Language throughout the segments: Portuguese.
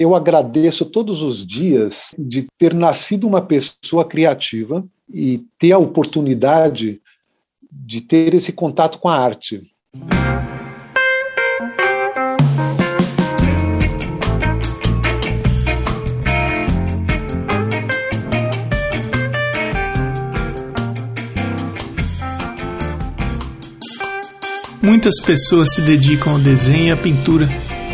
eu agradeço todos os dias de ter nascido uma pessoa criativa e ter a oportunidade de ter esse contato com a arte. Muitas pessoas se dedicam ao desenho e à pintura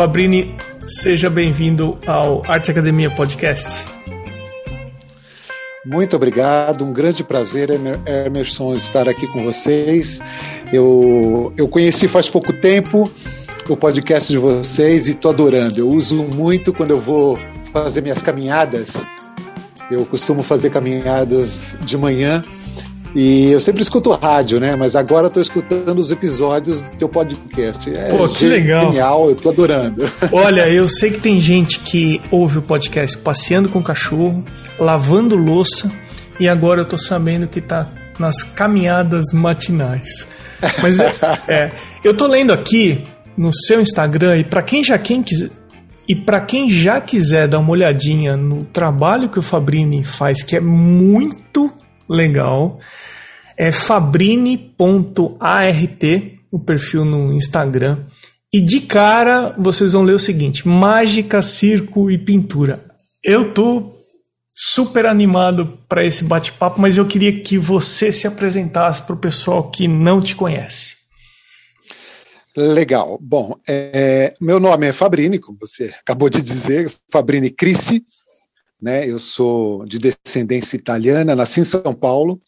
Fabrini, seja bem-vindo ao Arte Academia Podcast. Muito obrigado, um grande prazer, Emerson, estar aqui com vocês. Eu, eu conheci faz pouco tempo o podcast de vocês e estou adorando. Eu uso muito quando eu vou fazer minhas caminhadas. Eu costumo fazer caminhadas de manhã e eu sempre escuto rádio, né? Mas agora estou escutando os episódios do teu podcast. É Pô, que legal. Genial, eu tô adorando. Olha, eu sei que tem gente que ouve o podcast passeando com o cachorro, lavando louça, e agora eu tô sabendo que tá nas caminhadas matinais. Mas é, é eu tô lendo aqui no seu Instagram e para quem já quem quiser e para quem já quiser dar uma olhadinha no trabalho que o Fabrini faz, que é muito legal. É fabrini.art, o perfil no Instagram. E de cara vocês vão ler o seguinte: mágica, circo e pintura. Eu tô super animado para esse bate-papo, mas eu queria que você se apresentasse para o pessoal que não te conhece. Legal. Bom, é, meu nome é Fabrini, como você acabou de dizer, Fabrini Crissi né? Eu sou de descendência italiana, nasci em São Paulo.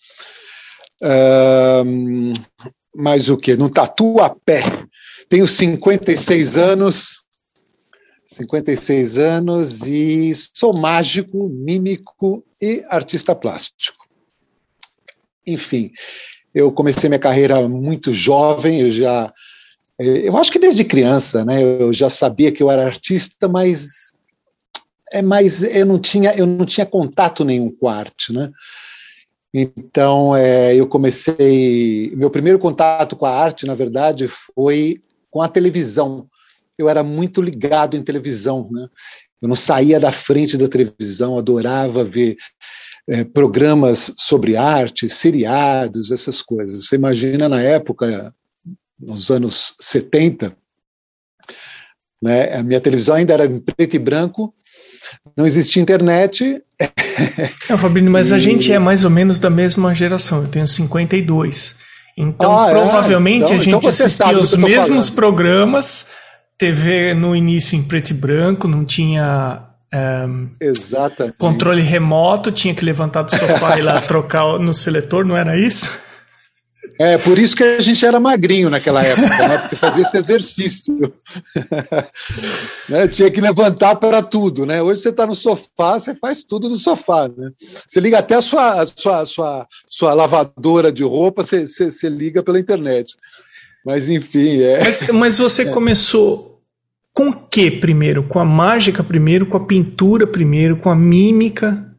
Mas o que? No Tatuapé. Tenho 56 anos, 56 anos e sou mágico, mímico e artista plástico. Enfim, eu comecei minha carreira muito jovem, eu já eu acho que desde criança, né? Eu já sabia que eu era artista, mas é, mas eu não tinha eu não tinha contato nenhum com arte, né? Então é, eu comecei meu primeiro contato com a arte, na verdade, foi com a televisão. Eu era muito ligado em televisão, né? Eu não saía da frente da televisão, adorava ver é, programas sobre arte, seriados, essas coisas. Você imagina na época, nos anos 70, né, a minha televisão ainda era em preto e branco, não existia internet. Não, Fabrício, mas e... a gente é mais ou menos da mesma geração. Eu tenho 52. Então, ah, é? provavelmente é? então, a gente então assistia os mesmos falando. programas. TV no início em preto e branco, não tinha um, controle remoto, tinha que levantar do sofá e lá trocar no seletor, não era isso? É, por isso que a gente era magrinho naquela época, né? porque fazia esse exercício. né? Tinha que levantar para tudo, né? Hoje você está no sofá, você faz tudo no sofá, né? Você liga até a sua, sua, sua, sua lavadora de roupa, você, você, você liga pela internet. Mas enfim, é. Mas, mas você é. começou com o que primeiro? Com a mágica primeiro, com a pintura primeiro, com a mímica?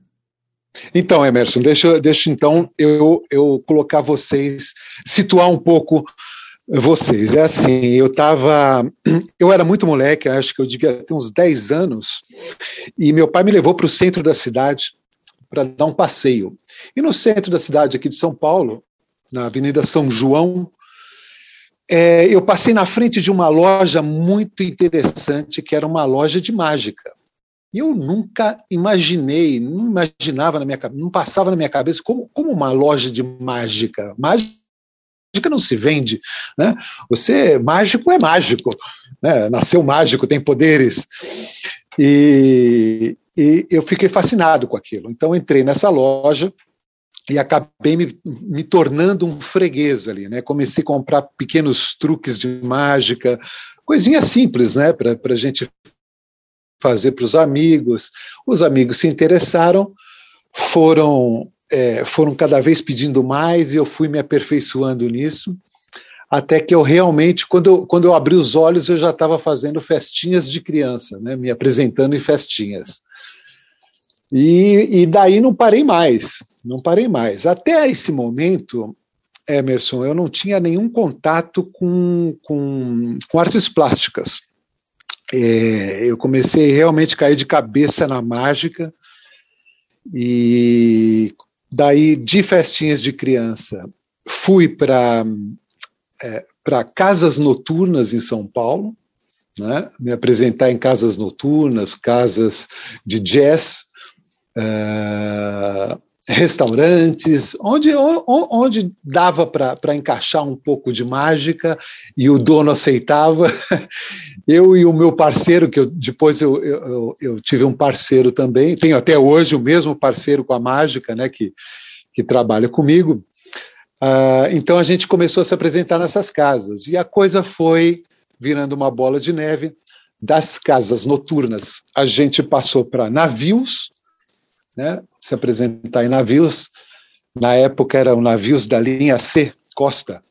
Então, Emerson, deixa, deixa então eu, eu colocar vocês, situar um pouco vocês. É assim, eu estava. Eu era muito moleque, acho que eu devia ter uns 10 anos, e meu pai me levou para o centro da cidade para dar um passeio. E no centro da cidade aqui de São Paulo, na Avenida São João, é, eu passei na frente de uma loja muito interessante, que era uma loja de mágica. E eu nunca imaginei, não imaginava na minha cabeça, não passava na minha cabeça como, como uma loja de mágica. Mágica não se vende, né? Você mágico é mágico, né? Nasceu mágico, tem poderes. E, e eu fiquei fascinado com aquilo. Então entrei nessa loja e acabei me, me, tornando um freguês ali, né? Comecei a comprar pequenos truques de mágica, coisinha simples, né? Para a gente fazer para os amigos. Os amigos se interessaram, foram é, foram cada vez pedindo mais e eu fui me aperfeiçoando nisso, até que eu realmente, quando eu, quando eu abri os olhos, eu já estava fazendo festinhas de criança, né? Me apresentando em festinhas. E, e daí não parei mais não parei mais. Até esse momento, Emerson, eu não tinha nenhum contato com, com, com artes plásticas. É, eu comecei realmente a cair de cabeça na mágica, e daí, de festinhas de criança, fui para é, para casas noturnas em São Paulo, né? me apresentar em casas noturnas, casas de jazz, uh, restaurantes, onde, onde dava para encaixar um pouco de mágica e o dono aceitava. Eu e o meu parceiro, que eu, depois eu, eu, eu, tive um parceiro também, tenho até hoje o mesmo parceiro com a mágica, né, que, que trabalha comigo. Uh, então a gente começou a se apresentar nessas casas e a coisa foi virando uma bola de neve. Das casas noturnas, a gente passou para navios, né, se apresentar em navios. Na época eram navios da linha C, Costa.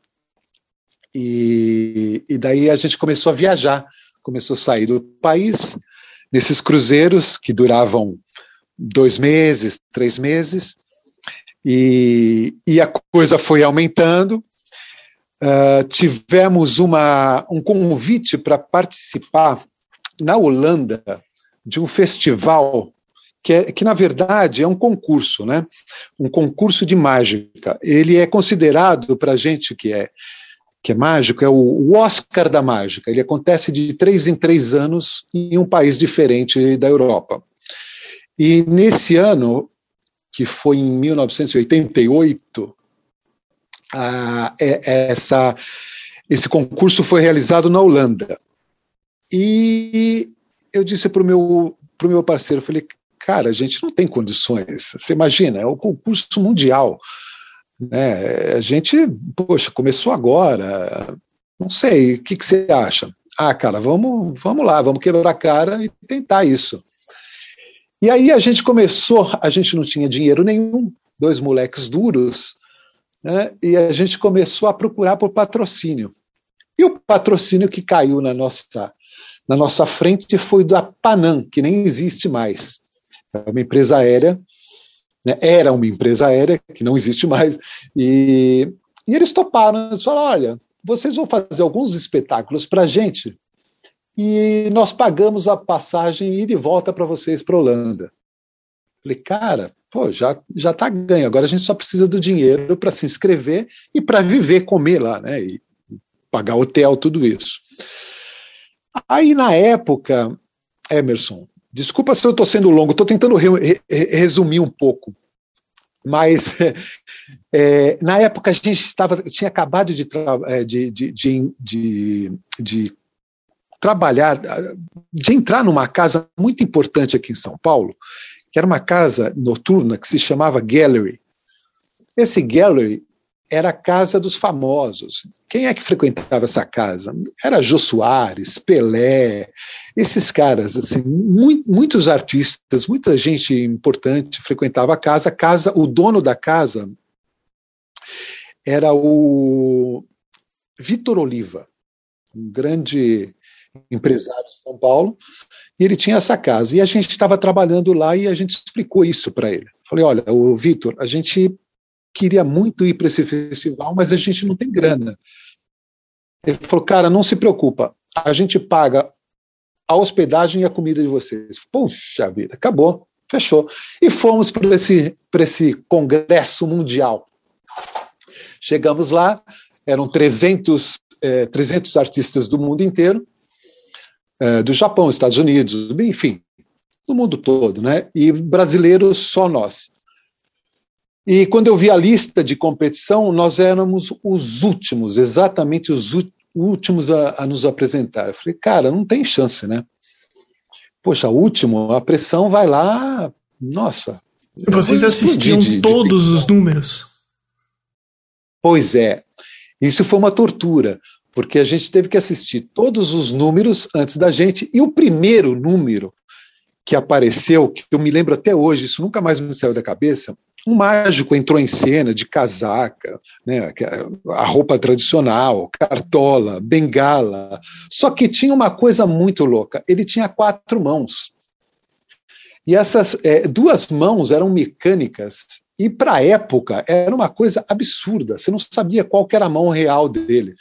E, e daí a gente começou a viajar, começou a sair do país, nesses cruzeiros que duravam dois meses, três meses, e, e a coisa foi aumentando. Uh, tivemos uma, um convite para participar na Holanda de um festival que, é, que na verdade é um concurso, né? Um concurso de mágica. Ele é considerado para a gente que é que é mágico, é o, Oscar da mágica. Ele acontece de três em três anos em um país diferente da Europa. E nesse ano, que foi em 1988, a, é, essa, esse concurso foi realizado na Holanda. E eu disse para o meu, meu parceiro, falei, cara, a gente não tem condições. Você imagina, é o concurso mundial. Né? A gente, poxa, começou agora. Não sei, o que, que você acha? Ah, cara, vamos, vamos lá, vamos quebrar a cara e tentar isso. E aí a gente começou, a gente não tinha dinheiro nenhum, dois moleques duros, né? e a gente começou a procurar por patrocínio. E o patrocínio que caiu na nossa, na nossa frente foi da Panam, que nem existe mais é uma empresa aérea, né, era uma empresa aérea, que não existe mais, e, e eles toparam, eles falaram, olha, vocês vão fazer alguns espetáculos para a gente, e nós pagamos a passagem e de volta para vocês para Holanda. Falei, cara, pô, já já está ganho. Agora a gente só precisa do dinheiro para se inscrever e para viver, comer lá, né? E pagar hotel, tudo isso. Aí na época, Emerson, Desculpa se eu estou sendo longo, estou tentando re, re, resumir um pouco. Mas é, na época a gente estava, tinha acabado de, é, de, de, de, de trabalhar, de entrar numa casa muito importante aqui em São Paulo, que era uma casa noturna que se chamava Gallery. Esse Gallery era a casa dos famosos. Quem é que frequentava essa casa? Era Jô Soares, Pelé, esses caras, assim, muito, muitos artistas, muita gente importante frequentava a casa. A casa, o dono da casa era o Vitor Oliva, um grande empresário de São Paulo, e ele tinha essa casa. E a gente estava trabalhando lá e a gente explicou isso para ele. Falei, olha, o Vitor, a gente queria muito ir para esse festival, mas a gente não tem grana. Ele falou, cara, não se preocupa, a gente paga a hospedagem e a comida de vocês. Puxa vida, acabou, fechou. E fomos para esse, esse congresso mundial. Chegamos lá, eram 300, é, 300 artistas do mundo inteiro, é, do Japão, Estados Unidos, enfim, do mundo todo, né? E brasileiros só nós. E quando eu vi a lista de competição, nós éramos os últimos, exatamente os últimos a, a, nos apresentar. Eu falei, cara, não tem chance, né? Poxa, último, a pressão vai lá, nossa, Vocês assistiam de, todos de... os números? Pois é. Isso foi uma tortura, porque a gente teve que assistir todos os números antes da gente, e o primeiro número que apareceu, que eu me lembro até hoje, isso nunca mais me saiu da cabeça, um mágico entrou em cena de casaca, né, a roupa tradicional, cartola, bengala. Só que tinha uma coisa muito louca: ele tinha quatro mãos. E essas é, duas mãos eram mecânicas, e para a época era uma coisa absurda. Você não sabia qual era a mão real dele.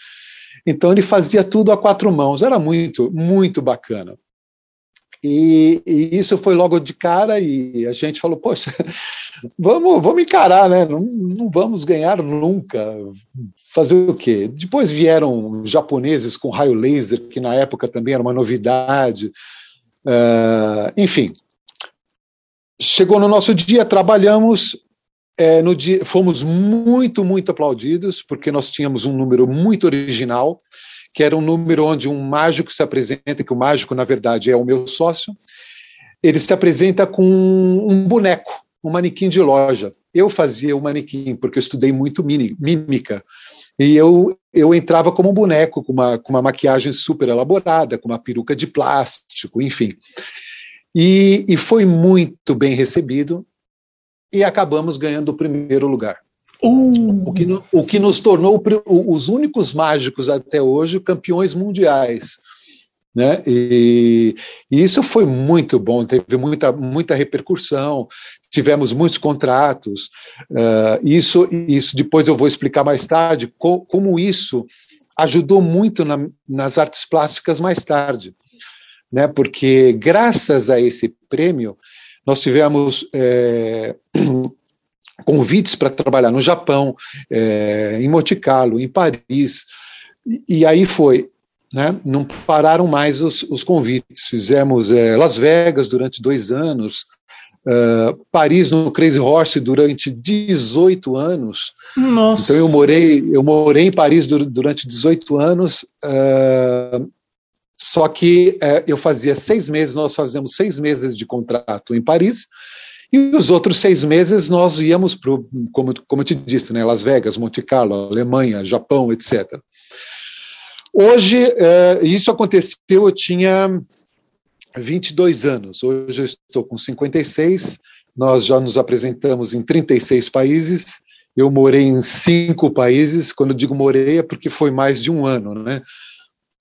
Então ele fazia tudo a quatro mãos. Era muito, muito bacana. E, e, isso foi logo de cara e a gente falou, poxa, vamos, vamos encarar, né? Não, não vamos ganhar nunca. Fazer o quê? Depois vieram japoneses com raio laser, que na época também era uma novidade. Uh, enfim, chegou no nosso dia, trabalhamos, é, no dia, fomos muito, muito aplaudidos, porque nós tínhamos um número muito original, que era um número onde um mágico se apresenta, que o mágico, na verdade, é o meu sócio, ele se apresenta com um boneco, um manequim de loja. Eu fazia o manequim, porque eu estudei muito mímica. E eu, eu entrava como um boneco, com uma, com uma maquiagem super elaborada, com uma peruca de plástico, enfim. E, e foi muito bem recebido e acabamos ganhando o primeiro lugar. Uh. O, que, o que nos tornou os únicos mágicos até hoje campeões mundiais. Né? E, e, isso foi muito bom, teve muita, muita repercussão, tivemos muitos contratos. Uh, isso, isso depois eu vou explicar mais tarde co, como isso ajudou muito na, nas artes plásticas mais tarde, né? Porque graças a esse prêmio nós tivemos é, convites para trabalhar no Japão, é, em Monte Carlo, em Paris, e, e aí foi. Né? Não pararam mais os, os convites. Fizemos é, Las Vegas durante dois anos, Uh, Paris no Crazy Horse durante 18 anos. Nossa. Então eu morei, eu morei em Paris durante 18 anos. Uh, só que uh, eu fazia seis meses, nós fazemos seis meses de contrato em Paris e os outros seis meses nós íamos para, como, como eu te disse, né, Las Vegas, Monte Carlo, Alemanha, Japão, etc. Hoje, é, isso aconteceu, eu tinha 22 anos, hoje eu estou com 56, nós já nos apresentamos em 36 países, eu morei em cinco países, quando digo morei é porque foi mais de um ano, né?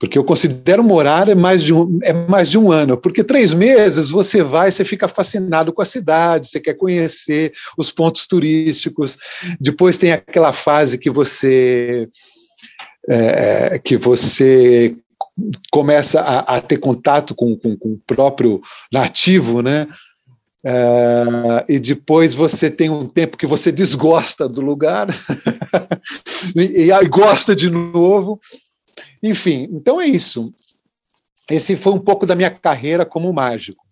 Porque eu considero morar é mais, de um, é mais de um ano, porque três meses você vai, você fica fascinado com a cidade, você quer conhecer os pontos turísticos. Depois tem aquela fase que você é, que você começa a, a ter contato com, com, com, o próprio nativo, né? É, e depois você tem um tempo que você desgosta do lugar e, e gosta de novo enfim, então é isso. Esse foi um pouco da minha carreira como mágico.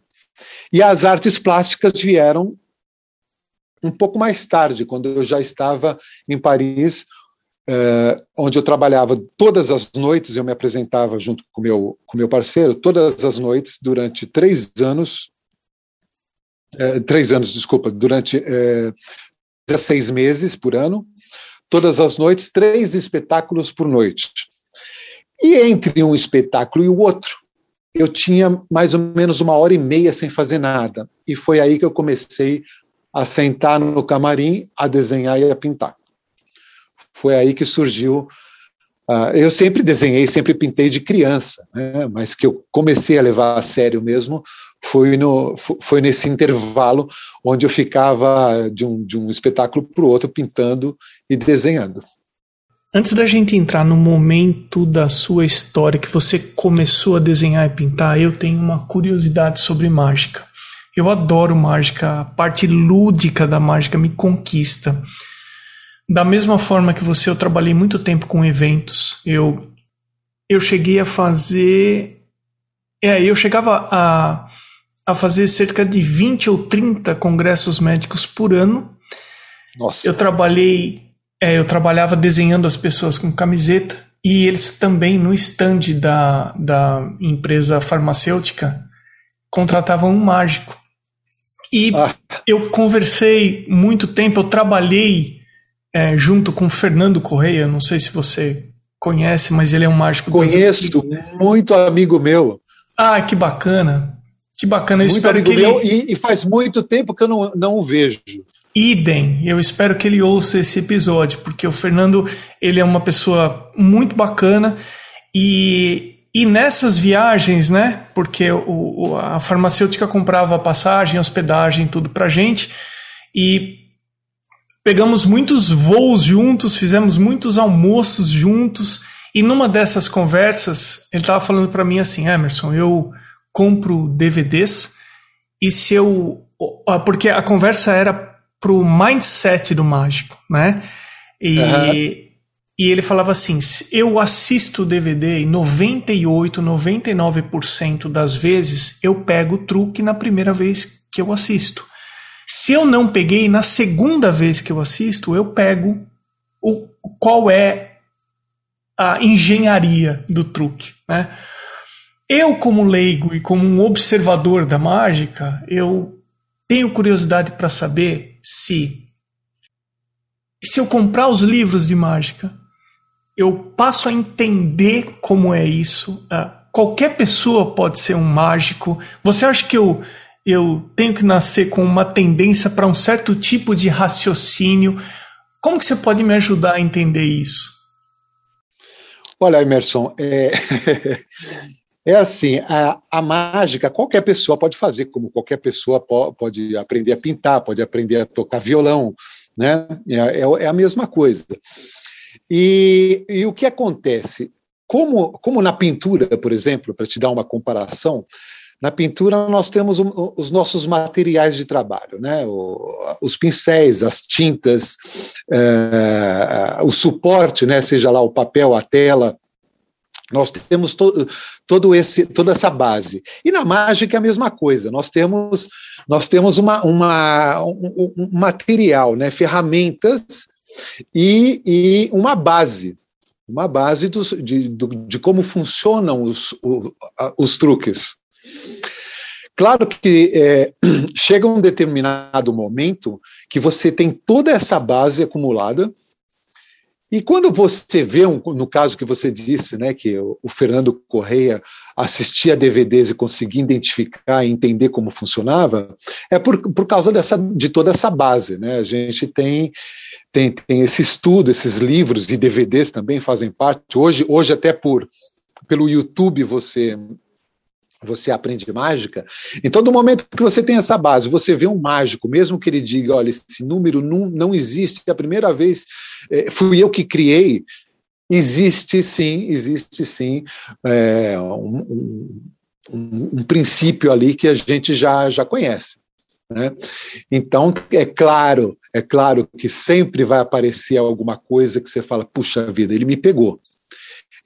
E as artes plásticas vieram um pouco mais tarde, quando eu já estava em Paris, eh, onde eu trabalhava todas as noites, eu me apresentava junto com meu, com meu parceiro, todas as noites, durante três anos, eh, três anos, desculpa, durante eh, 16 meses por ano, todas as noites, três espetáculos por noite. E entre um espetáculo e o outro, eu tinha mais ou menos uma hora e meia sem fazer nada. E foi aí que eu comecei a sentar no camarim, a desenhar e a pintar. Foi aí que surgiu. Uh, eu sempre desenhei, sempre pintei de criança, né? mas que eu comecei a levar a sério mesmo foi, no, foi nesse intervalo onde eu ficava de um, de um espetáculo para o outro pintando e desenhando. Antes da gente entrar no momento da sua história que você começou a desenhar e pintar, eu tenho uma curiosidade sobre mágica. Eu adoro mágica, a parte lúdica da mágica me conquista. Da mesma forma que você, eu trabalhei muito tempo com eventos. Eu eu cheguei a fazer é, eu chegava a a fazer cerca de 20 ou 30 congressos médicos por ano. Nossa. Eu trabalhei é, eu trabalhava desenhando as pessoas com camiseta e eles também no stand da, da empresa farmacêutica contratavam um mágico. E ah. eu conversei muito tempo, eu trabalhei é, junto com Fernando Correia, não sei se você conhece, mas ele é um mágico Conheço, muito amigo meu. Ah, que bacana. Que bacana. Eu muito espero amigo que meu ele... e, e, faz muito tempo que eu não, não o vejo. Idem, eu espero que ele ouça esse episódio, porque o Fernando ele é uma pessoa muito bacana e, e nessas viagens, né? Porque o, a farmacêutica comprava passagem, hospedagem, tudo pra gente e pegamos muitos voos juntos, fizemos muitos almoços juntos e numa dessas conversas ele estava falando para mim assim, Emerson, eu compro DVDs e se eu porque a conversa era pro mindset do mágico, né? E, uhum. e ele falava assim: eu assisto o DVD e 98, 99% das vezes eu pego o truque na primeira vez que eu assisto. Se eu não peguei na segunda vez que eu assisto, eu pego o qual é a engenharia do truque, né? Eu, como leigo e como um observador da mágica, eu tenho curiosidade para saber se se eu comprar os livros de mágica, eu passo a entender como é isso. Uh, qualquer pessoa pode ser um mágico. Você acha que eu eu tenho que nascer com uma tendência para um certo tipo de raciocínio? Como que você pode me ajudar a entender isso? Olha, Emerson, é, É assim, a, a, mágica qualquer pessoa pode fazer, como qualquer pessoa pode, pode aprender a pintar, pode aprender a tocar violão, né? É, é, é a mesma coisa. E, e, o que acontece? Como, como na pintura, por exemplo, para te dar uma comparação, na pintura nós temos os nossos materiais de trabalho, né? os pincéis, as tintas, é, o suporte, né? seja lá o papel, a tela, nós temos to, todo esse, toda essa base. E na mágica é a mesma coisa. Nós temos, nós temos uma, uma um, um, material, né, ferramentas e, e uma base. Uma base dos, de, de como funcionam os, os truques. Claro que é, chega um determinado momento que você tem toda essa base acumulada, e quando você vê, um, no caso que você disse, né, que o, o Fernando Correia assistia DVDs e conseguia identificar e entender como funcionava, é por, por causa dessa, de toda essa base. Né? A gente tem, tem, tem esse estudo, esses livros e DVDs também fazem parte. Hoje, hoje até por pelo YouTube você você aprende mágica. Em todo momento que você tem essa base, você vê um mágico, mesmo que ele diga, olha, esse número não, não existe, é a primeira vez é, fui eu que criei, existe sim, existe sim é, um, um, um, princípio ali que a gente já, já conhece. Né? Então, é claro, é claro que sempre vai aparecer alguma coisa que você fala, puxa vida, ele me pegou.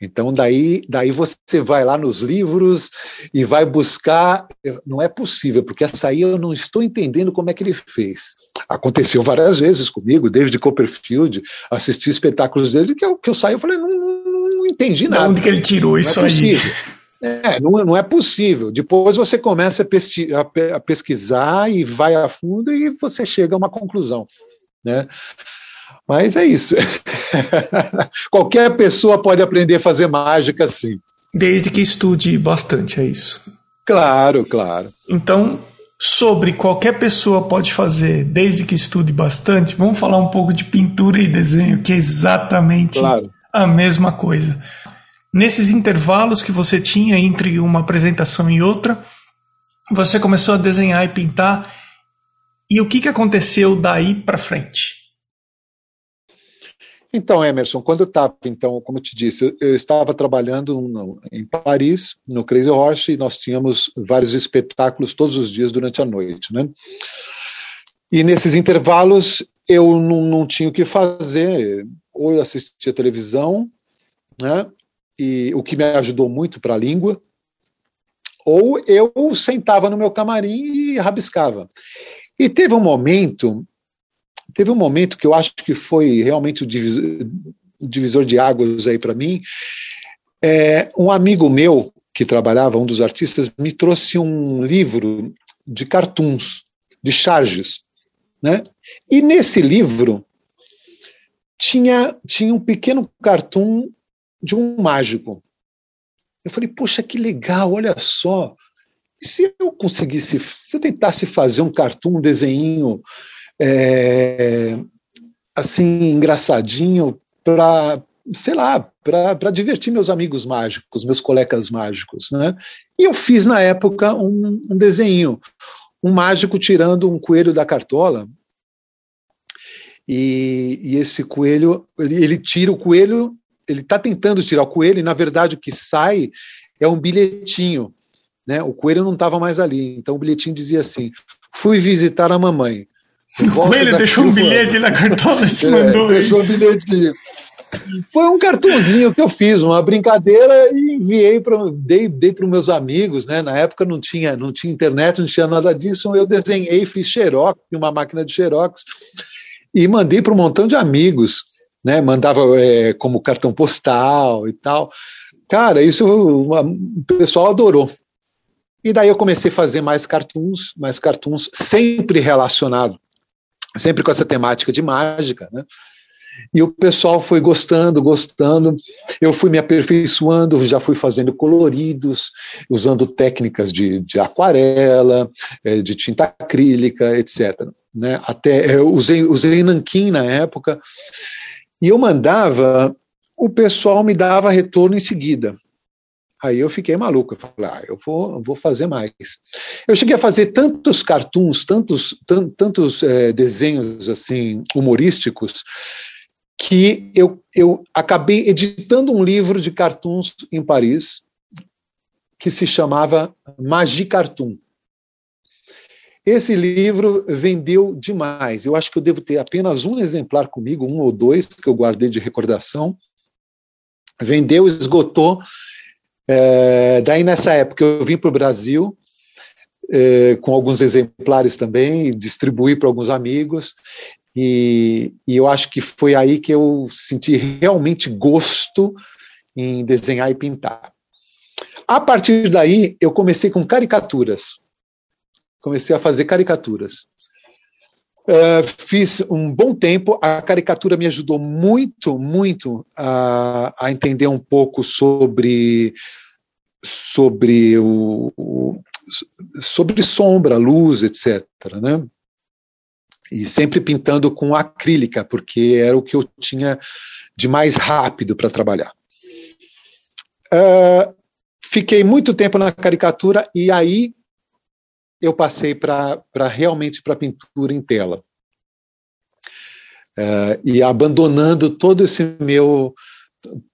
Então, daí, daí você vai lá nos livros e vai buscar. Não é possível, porque essa aí eu não estou entendendo como é que ele fez. Aconteceu várias vezes comigo, David Copperfield, assisti espetáculos dele, que eu, que eu saí e falei, não, não, não, entendi nada. De onde que ele tirou isso é aí? É, não, não é possível. Depois você começa a, a pesquisar e vai a fundo e você chega a uma conclusão. Né? Mas é isso. Qualquer pessoa pode aprender a fazer mágica, sim. Desde que estude bastante, é isso. Claro, claro. Então, sobre qualquer pessoa pode fazer, desde que estude bastante, vamos falar um pouco de pintura e desenho, que é exatamente claro. a mesma coisa. Nesses intervalos que você tinha entre uma apresentação e outra, você começou a desenhar e pintar. E o que, que aconteceu daí para frente? Então, Emerson, quando eu estava, então, como eu te disse, eu, eu estava trabalhando no, em Paris, no Crazy Horse, e nós tínhamos vários espetáculos todos os dias durante a noite, né? E nesses intervalos eu não, não tinha o que fazer, ou eu assistia televisão, né? E o que me ajudou muito para a língua, ou eu sentava no meu camarim e rabiscava. E teve um momento teve um momento que eu acho que foi realmente o divisor, de águas aí para mim. É, um amigo meu que trabalhava, um dos artistas, me trouxe um livro de cartoons, de charges. Né? E nesse livro tinha, tinha um pequeno cartoon de um mágico. Eu falei, poxa, que legal, olha só. E se eu conseguisse, se eu tentasse fazer um cartoon, um desenho é, assim, engraçadinho, para, sei lá, para divertir meus amigos mágicos, meus colegas mágicos. Né? E eu fiz, na época, um, um desenho. Um mágico tirando um coelho da cartola, e, e, esse coelho, ele, ele, tira o coelho ele está tentando tirar o coelho e, na verdade, o que sai é um bilhetinho. Né? O coelho não estava mais ali. Então, o bilhetinho dizia assim: Fui visitar a mamãe. Coelho deixou um bilhete na cartola e se é, mandou deixou um bilhetinho. Foi um cartãozinho que eu fiz, uma brincadeira e enviei para dei, dei para os meus amigos, né? Na época não tinha, não tinha internet, não tinha nada disso. Eu desenhei, fiz xerox, uma máquina de xerox e mandei para um montão de amigos né? Mandava é, como cartão postal e tal. Cara, isso uma, o pessoal adorou. E daí eu comecei a fazer mais cartoons, mais cartoons, sempre relacionado, sempre com essa temática de mágica, né? E o pessoal foi gostando, gostando. Eu fui me aperfeiçoando, já fui fazendo coloridos, usando técnicas de, de aquarela, é, de tinta acrílica, etc. Né? Até eu usei, usei nanquim na época. E eu mandava, o pessoal me dava retorno em seguida. Aí eu fiquei maluco, eu falei, ah, eu vou, vou fazer mais. Eu cheguei a fazer tantos cartoons, tantos, tantos é, desenhos assim humorísticos, que eu, eu acabei editando um livro de cartoons em Paris, que se chamava Magie Cartoon. Esse livro vendeu demais. Eu acho que eu devo ter apenas um exemplar comigo, um ou dois, que eu guardei de recordação. Vendeu, esgotou. É, daí, nessa época, eu vim para o Brasil é, com alguns exemplares também, distribuí para alguns amigos. E, e eu acho que foi aí que eu senti realmente gosto em desenhar e pintar. A partir daí, eu comecei com caricaturas comecei a fazer caricaturas. Uh, fiz um bom tempo, a caricatura me ajudou muito, muito a, a entender um pouco sobre, sobre, o, o, sobre sombra, luz, etc. Né? E sempre pintando com acrílica, porque era o que eu tinha de mais rápido para trabalhar. Uh, fiquei muito tempo na caricatura e aí eu passei para realmente para pintura em tela. Uh, e abandonando todo esse meu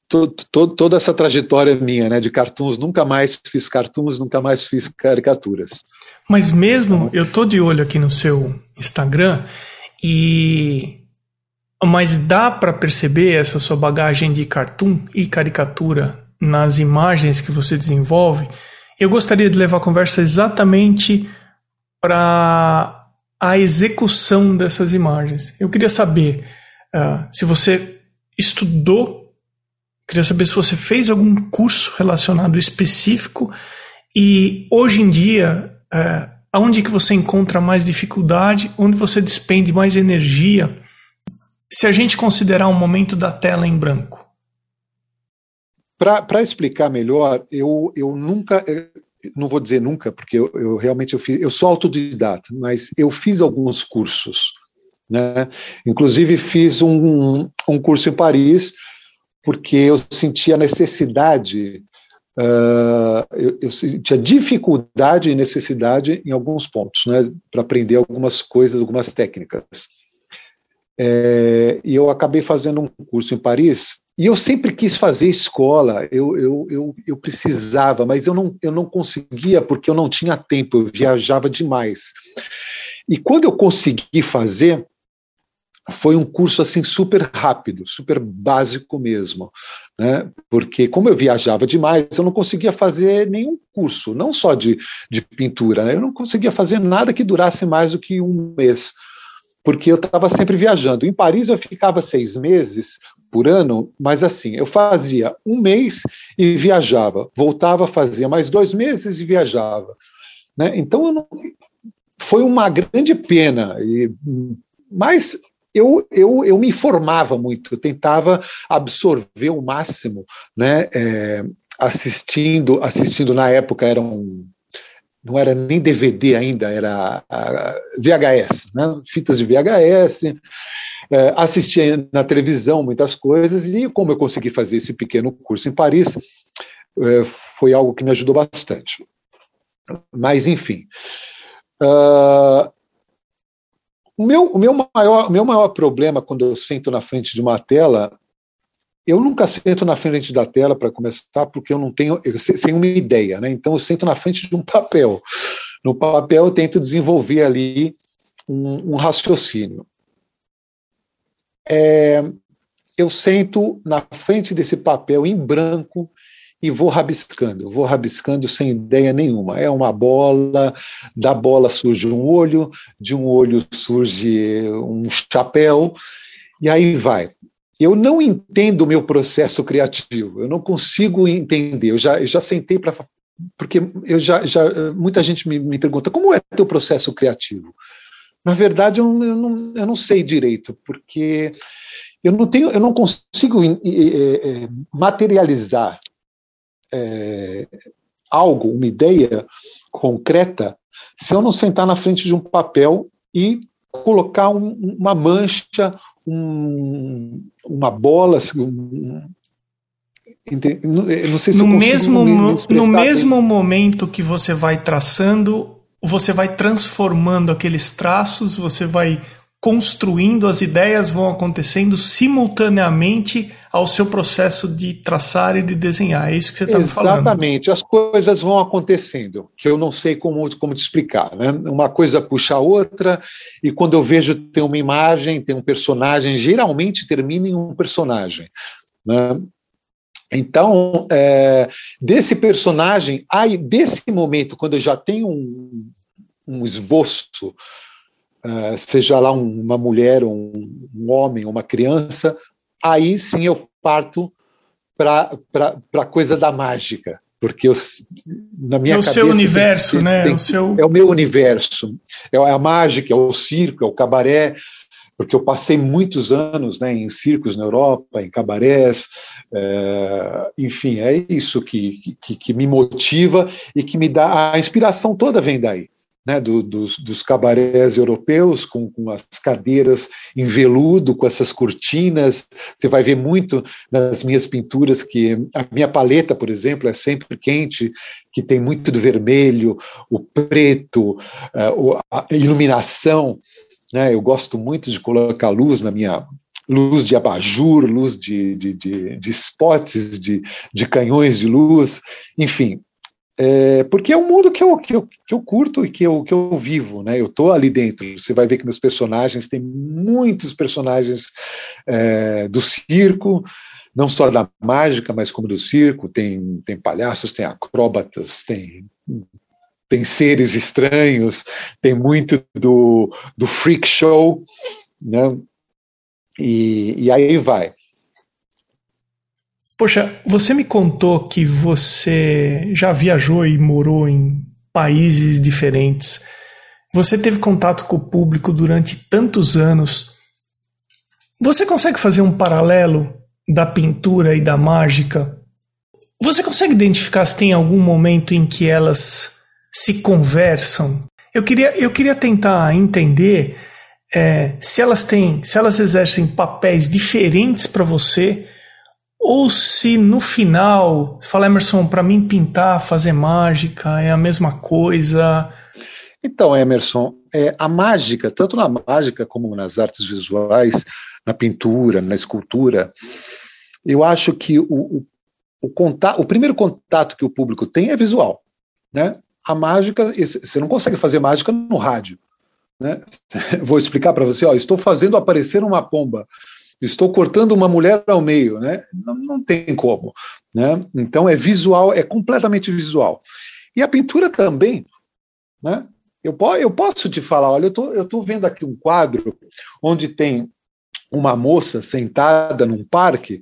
toda essa trajetória minha, né, de cartoons, nunca mais fiz cartoons, nunca mais fiz caricaturas. Mas mesmo, eu tô de olho aqui no seu Instagram e mas dá para perceber essa sua bagagem de cartoon e caricatura nas imagens que você desenvolve. Eu gostaria de levar a conversa exatamente para a execução dessas imagens. Eu queria saber uh, se você estudou, queria saber se você fez algum curso relacionado específico e hoje em dia, uh, que você encontra mais dificuldade, onde você despende mais energia, se a gente considerar um momento da tela em branco? Para explicar melhor, eu, eu nunca não vou dizer nunca, porque eu, eu realmente eu, fiz, eu sou autodidata, mas eu fiz alguns cursos. Né? Inclusive fiz um, um curso em Paris, porque eu sentia necessidade, uh, eu, eu sentia dificuldade e necessidade em alguns pontos, né? para aprender algumas coisas, algumas técnicas. É, e eu acabei fazendo um curso em Paris e eu sempre quis fazer escola, eu, eu, eu, eu, precisava, mas eu não, eu não conseguia porque eu não tinha tempo, eu viajava demais. E quando eu consegui fazer, foi um curso assim super rápido, super básico mesmo, né? Porque como eu viajava demais, eu não conseguia fazer nenhum curso, não só de, de pintura, né? Eu não conseguia fazer nada que durasse mais do que um mês porque eu estava sempre viajando. Em Paris eu ficava seis meses por ano, mas assim, eu fazia um mês e viajava, voltava, fazia mais dois meses e viajava. Né? Então não, foi uma grande pena, e, mas eu, eu, eu me informava muito, eu tentava absorver o máximo, né? É, assistindo, assistindo na época era um, não era nem DVD ainda, era VHS, né? fitas de VHS, é, assistia na televisão muitas coisas, e como eu consegui fazer esse pequeno curso em Paris, é, foi algo que me ajudou bastante. Mas, enfim. Uh, o meu, meu, maior, meu maior problema quando eu sento na frente de uma tela eu nunca sento na frente da tela para começar, porque eu não tenho, eu, sem uma ideia, né? Então eu sento na frente de um papel. No papel eu tento desenvolver ali um, um raciocínio. É, eu sento na frente desse papel em branco e vou rabiscando, vou rabiscando sem ideia nenhuma. É uma bola, da bola surge um olho, de um olho surge um chapéu, e aí vai eu não entendo o meu processo criativo, eu não consigo entender. Eu já, eu já sentei para. Porque eu já, já, muita gente me, me pergunta como é teu processo criativo. Na verdade, eu, eu, não, eu não sei direito, porque eu não tenho, eu não consigo é, é, materializar é, algo, uma ideia concreta, se eu não sentar na frente de um papel e colocar um, uma mancha, um, uma bola. Assim, um, não sei se no mesmo, no mesmo momento que você vai traçando, você vai transformando aqueles traços, você vai construindo, as ideias vão acontecendo simultaneamente ao seu processo de traçar e de desenhar. É isso que você está falando. Exatamente, as coisas vão acontecendo, que eu não sei como, como te explicar. Né? Uma coisa puxa a outra, e quando eu vejo tem uma imagem, tem um personagem, geralmente termina em um personagem. Né? Então, é, desse personagem, aí, desse momento, quando eu já tenho um, um esboço uh, seja lá um, uma mulher, um, um homem, uma criança, aí sim eu parto para a coisa da mágica. Porque eu, na minha é o seu universo, tem, né? Tem, o seu... É o meu universo. É a mágica, é o circo, é o cabaré, porque eu passei muitos anos né, em circos na Europa, em cabarés, é, enfim, é isso que, que, que, me motiva e que me dá a inspiração toda vem daí né, do, dos, dos, cabarés europeus, com, com, as cadeiras em veludo, com essas cortinas. Você vai ver muito nas minhas pinturas que a minha paleta, por exemplo, é sempre quente, que tem muito do vermelho, o preto, uh, a iluminação. Né, eu gosto muito de colocar luz na minha luz de abajur, luz de, de, de, de spots, de, de canhões de luz, enfim, é, porque é um mundo que eu, que eu, que eu curto e que eu, que eu vivo, né? Eu estou ali dentro. Você vai ver que meus personagens, tem muitos personagens é, do circo, não só da mágica, mas como do circo. Tem, tem palhaços, tem acróbatas, tem, tem seres estranhos, tem muito do, do freak show, né? E, e aí vai. Poxa, você me contou que você já viajou e morou em países diferentes. Você teve contato com o público durante tantos anos. Você consegue fazer um paralelo da pintura e da mágica? Você consegue identificar se tem algum momento em que elas se conversam? Eu queria, eu queria tentar entender é, se elas têm, se elas exercem papéis diferentes para você ou se no final, fala Emerson, para mim pintar, fazer mágica é a mesma coisa. Então, Emerson, é, a mágica, tanto na mágica como nas artes visuais, na pintura, na escultura, eu acho que o, o, o, contato, o primeiro contato que o público tem é visual. Né? A mágica, você não consegue fazer mágica no rádio. Né? Vou explicar para você, ó, estou fazendo aparecer uma pomba estou cortando uma mulher ao meio, né? Não, não tem como, né? Então é visual, é completamente visual. E a pintura também, né? Eu, eu posso te falar, olha, eu tô, tô vendo aqui um quadro onde tem uma moça sentada num parque.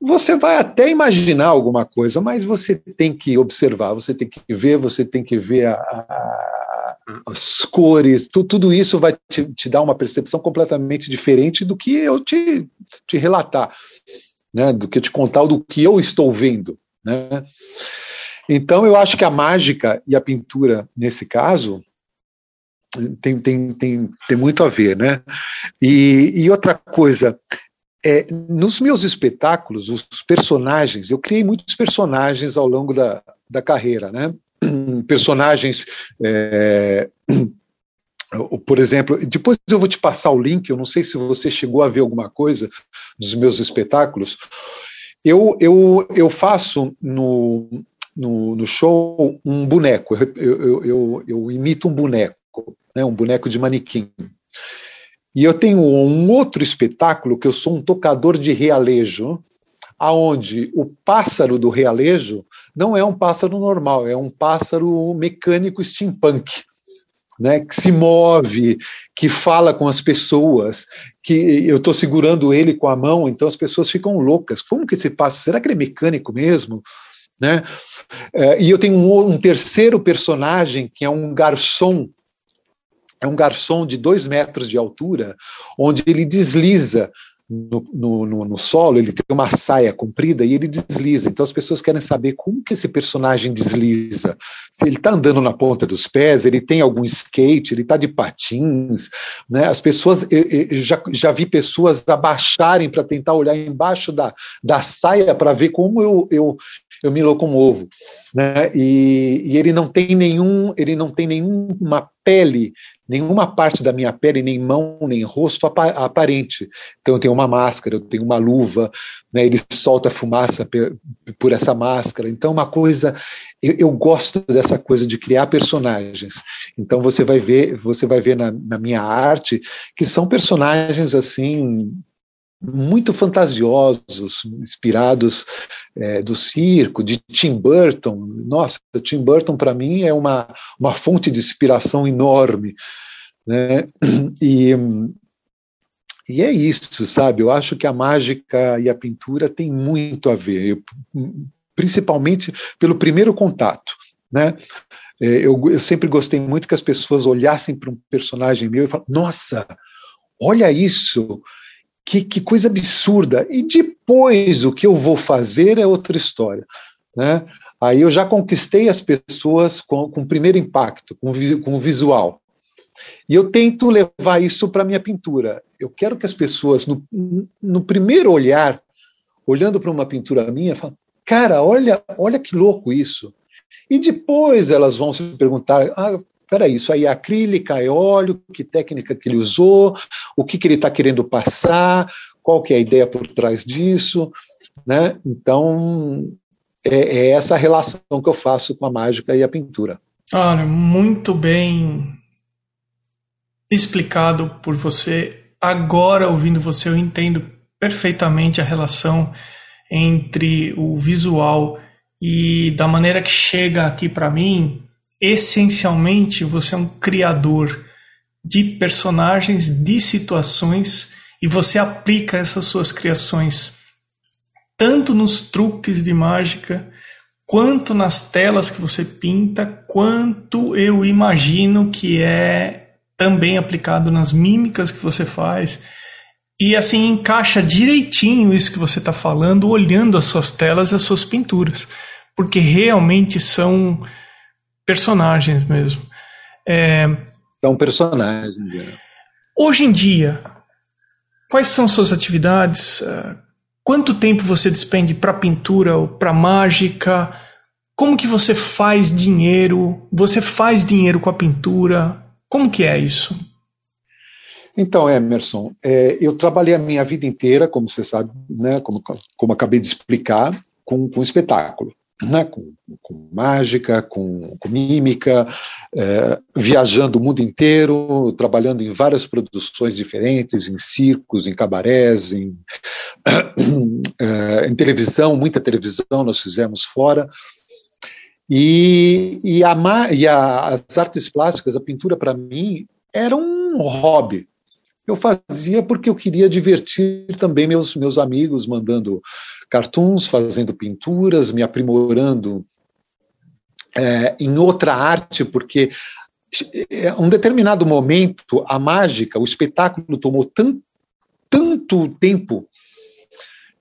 Você vai até imaginar alguma coisa, mas você tem que observar, você tem que ver, você tem que ver a, a as cores, tu, tudo isso vai te, te, dar uma percepção completamente diferente do que eu te, te relatar, né? do que eu te contar, do que eu estou vendo. Né? Então, eu acho que a mágica e a pintura, nesse caso, tem, tem, tem, tem muito a ver. Né? E, e outra coisa, é, nos meus espetáculos, os personagens, eu criei muitos personagens ao longo da, da carreira, né? Personagens, é, por exemplo, depois eu vou te passar o link, eu não sei se você chegou a ver alguma coisa dos meus espetáculos. Eu, eu, eu faço no, no, no show um boneco, eu, eu, eu, eu imito um boneco, né, um boneco de manequim. E eu tenho um outro espetáculo que eu sou um tocador de realejo, aonde o pássaro do realejo não é um pássaro normal, é um pássaro mecânico steampunk. Né, que se move, que fala com as pessoas, que eu estou segurando ele com a mão, então as pessoas ficam loucas. Como que esse pássaro? Será que ele é mecânico mesmo? Né? É, e eu tenho um, um terceiro personagem que é um garçom é um garçom de dois metros de altura, onde ele desliza no, no, no, solo, ele tem uma saia comprida e ele desliza. Então as pessoas querem saber como que esse personagem desliza. Se ele está andando na ponta dos pés, ele tem algum skate, ele está de patins. Né? As pessoas, eu, eu já, já vi pessoas abaixarem para tentar olhar embaixo da, da saia para ver como eu, eu, eu me locomovo. Né? E, e ele não tem nenhum, ele não tem nenhuma pele nenhuma parte da minha pele, nem mão, nem rosto aparente. Então eu tenho uma máscara, eu tenho uma luva, né, ele solta fumaça por essa máscara. Então uma coisa, eu, eu, gosto dessa coisa de criar personagens. Então você vai ver, você vai ver na, na minha arte que são personagens assim muito fantasiosos, inspirados é, do circo, de Tim Burton. Nossa, Tim Burton para mim é uma, uma fonte de inspiração enorme. Né? E, e é isso, sabe? Eu acho que a mágica e a pintura têm muito a ver, principalmente pelo primeiro contato. Né? É, eu, eu sempre gostei muito que as pessoas olhassem para um personagem meu e falassem: Nossa, olha isso! Que, que coisa absurda. E depois o que eu vou fazer é outra história. Né? Aí eu já conquistei as pessoas com, com o primeiro impacto, com, com o visual. E eu tento levar isso para a minha pintura. Eu quero que as pessoas, no, no primeiro olhar, olhando para uma pintura minha, falem: cara, olha, olha que louco isso. E depois elas vão se perguntar: ah, peraí, isso aí é acrílica, é óleo, que técnica que ele usou, o que, que ele está querendo passar, qual que é a ideia por trás disso, né? Então, é, é, essa relação que eu faço com a mágica e a pintura. Olha, muito bem explicado por você. Agora, ouvindo você, eu entendo perfeitamente a relação entre o visual e da maneira que chega aqui para mim, essencialmente você é um criador de personagens, de situações e você aplica essas suas criações tanto nos truques de mágica, quanto nas telas que você pinta, quanto eu imagino que é também aplicado nas mímicas que você faz. E assim encaixa direitinho isso que você está falando, olhando as suas telas e as suas pinturas, porque realmente são personagens mesmo. É, são personagens. Hoje em dia, quais são suas atividades? Ah, quanto tempo você despende para pintura ou para mágica? Como que você faz dinheiro? Você faz dinheiro com a pintura? Como que é isso? Então, Emerson, é, eu trabalhei a minha vida inteira, como você sabe, né, como, como acabei de explicar, com, com espetáculo né, com, com, mágica, com, com mímica, é, viajando o mundo inteiro, trabalhando em várias produções diferentes, em circos, em cabarés, em, é, em televisão, muita televisão nós fizemos fora. E, e, a, e a, as artes plásticas, a pintura para mim, era um hobby. Eu fazia porque eu queria divertir também meus, meus amigos, mandando cartoons, fazendo pinturas, me aprimorando é, em outra arte, porque é, um determinado momento, a mágica, o espetáculo tomou tanto, tanto tempo,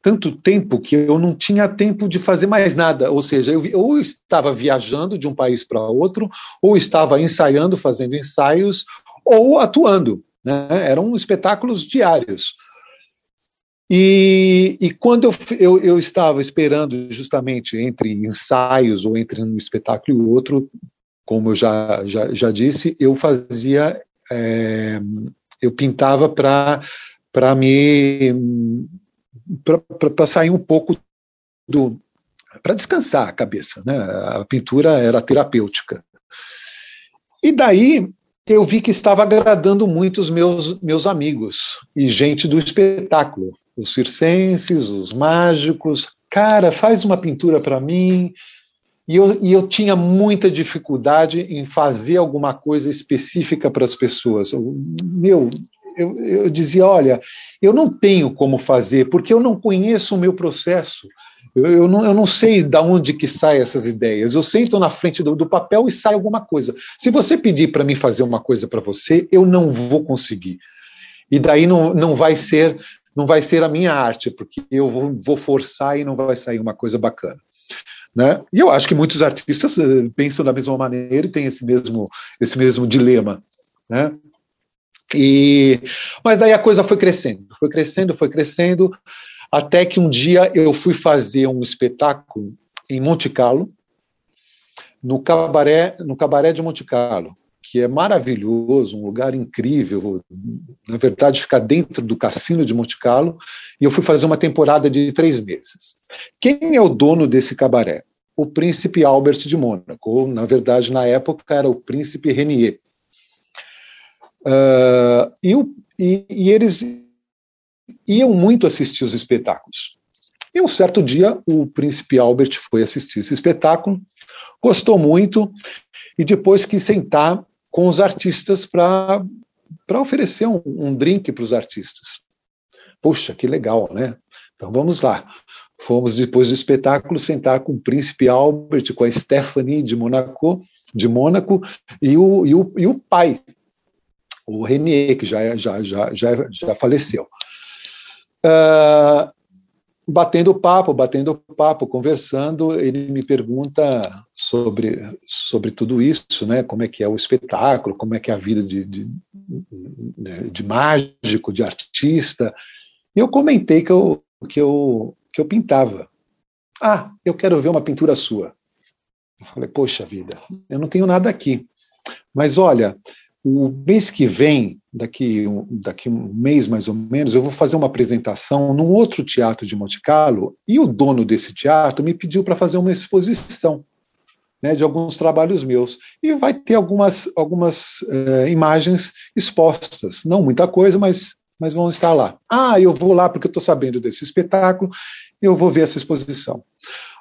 tanto tempo que eu não tinha tempo de fazer mais nada. Ou seja, eu ou estava viajando de um país para outro, ou estava ensaiando, fazendo ensaios, ou atuando. Né? Eram espetáculos diários. E, e quando eu, eu, eu, estava esperando justamente entre ensaios ou entre um espetáculo e outro, como eu já, já, já disse, eu fazia, é, eu pintava para me para sair um pouco do para descansar a cabeça, né? A pintura era terapêutica. E daí eu vi que estava agradando muito os meus meus amigos e gente do espetáculo, os circenses, os mágicos. Cara, faz uma pintura para mim. E eu, e eu tinha muita dificuldade em fazer alguma coisa específica para as pessoas. Eu, meu, eu, eu dizia: olha, eu não tenho como fazer, porque eu não conheço o meu processo. Eu, eu, não, eu não sei de onde que saem essas ideias. Eu sento na frente do, do papel e sai alguma coisa. Se você pedir para mim fazer uma coisa para você, eu não vou conseguir. E daí não, não vai ser não vai ser a minha arte, porque eu vou, vou forçar e não vai sair uma coisa bacana. Né? E eu acho que muitos artistas eh, pensam da mesma maneira e têm esse mesmo, esse mesmo dilema. Né? E, mas daí a coisa foi crescendo, foi crescendo, foi crescendo, até que um dia eu fui fazer um espetáculo em Monte Carlo, no cabaré, no cabaré de Monte Carlo, que é maravilhoso, um lugar incrível, na verdade fica dentro do cassino de Monte Carlo, e eu fui fazer uma temporada de três meses. Quem é o dono desse cabaré? O príncipe Albert de Mônaco, ou na verdade na época era o príncipe Renier. Uh, e, e, e, eles iam muito assistir os espetáculos. E um certo dia, o príncipe Albert foi assistir esse espetáculo, gostou muito, e depois quis sentar com os artistas para oferecer um, um drink para os artistas. Puxa, que legal, né? Então vamos lá. Fomos, depois do espetáculo, sentar com o príncipe Albert, com a Stephanie de Monaco, de Mônaco, e o, e o, e o pai, o Renier, que já, já, já, já, já faleceu. Uh, batendo papo, batendo papo, conversando, ele me pergunta sobre, sobre tudo isso, né? Como é que é o espetáculo, como é que é a vida de, de, de mágico, de artista. E eu comentei que eu, que, eu, que eu pintava. Ah, eu quero ver uma pintura sua. Eu falei, poxa vida, eu não tenho nada aqui. Mas olha, o mês que vem, daqui, daqui um mês mais ou menos, eu vou fazer uma apresentação num outro teatro de Monte Carlo e o dono desse teatro me pediu para fazer uma exposição né, de alguns trabalhos meus. E vai ter algumas, algumas eh, imagens expostas. Não muita coisa, mas, mas vão estar lá. Ah, eu vou lá porque eu estou sabendo desse espetáculo, eu vou ver essa exposição.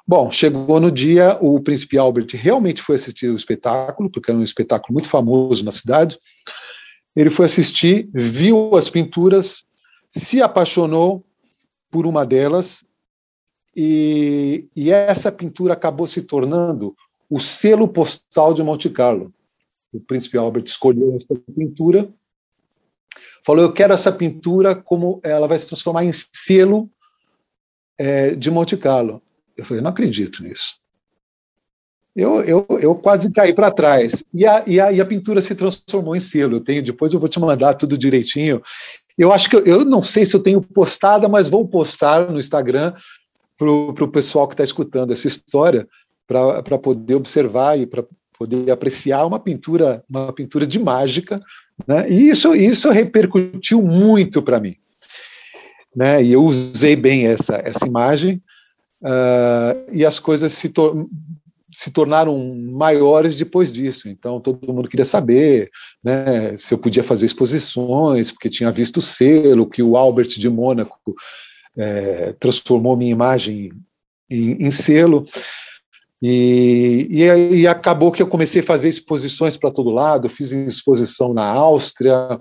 Bom, chegou no dia, o príncipe Albert realmente foi assistir o espetáculo, porque era um espetáculo muito famoso na cidade. Ele foi assistir, viu as pinturas, se apaixonou por uma delas, e, e essa pintura acabou se tornando o selo postal de Monte Carlo. O príncipe Albert escolheu essa pintura, falou: Eu quero essa pintura como ela vai se transformar em selo é, de Monte Carlo. Eu falei, não acredito nisso. Eu, eu, eu quase caí para trás. E a, e, a, e a pintura se transformou em selo. Eu tenho, depois eu vou te mandar tudo direitinho. Eu acho que eu, eu não sei se eu tenho postada, mas vou postar no Instagram para o pessoal que está escutando essa história, para poder observar e para poder apreciar uma pintura, uma pintura de mágica, né? E isso, isso repercutiu muito para mim, né? E eu usei bem essa essa imagem uh, e as coisas se, tor se tornaram maiores depois disso. Então, todo mundo queria saber né, se eu podia fazer exposições, porque tinha visto o selo que o Albert de Mônaco é, transformou minha imagem em, em selo. E, e, e, acabou que eu comecei a fazer exposições para todo lado. Fiz exposição na Áustria,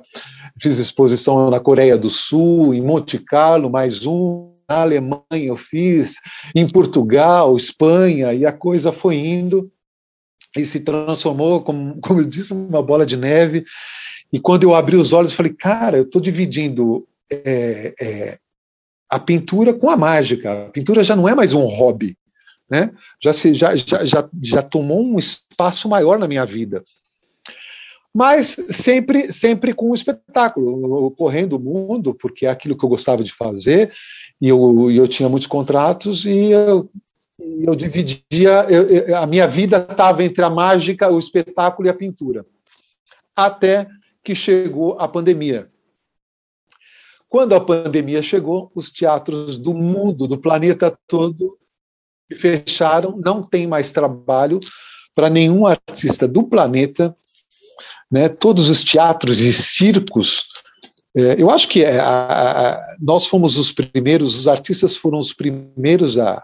fiz exposição na Coreia do Sul, em Monte Carlo, mais um, na Alemanha eu fiz, em Portugal, Espanha, e a coisa foi indo. e se transformou, como, como eu disse, uma bola de neve. E quando eu abri os olhos, falei, cara, eu estou dividindo é, é, a pintura com a mágica. A pintura já não é mais um hobby, né? Já, se, já, já, já, já tomou um espaço maior na minha vida. Mas sempre, sempre com o espetáculo, correndo o mundo, porque é aquilo que eu gostava de fazer, e eu, eu tinha muitos contratos, e eu, eu dividia, eu, a minha vida estava entre a mágica, o espetáculo e a pintura. Até que chegou a pandemia. Quando a pandemia chegou, os teatros do mundo, do planeta todo, fecharam, não tem mais trabalho para nenhum artista do planeta. Né? Todos os teatros e circos. É, eu acho que é, a, a, nós fomos os primeiros, os artistas foram os primeiros a,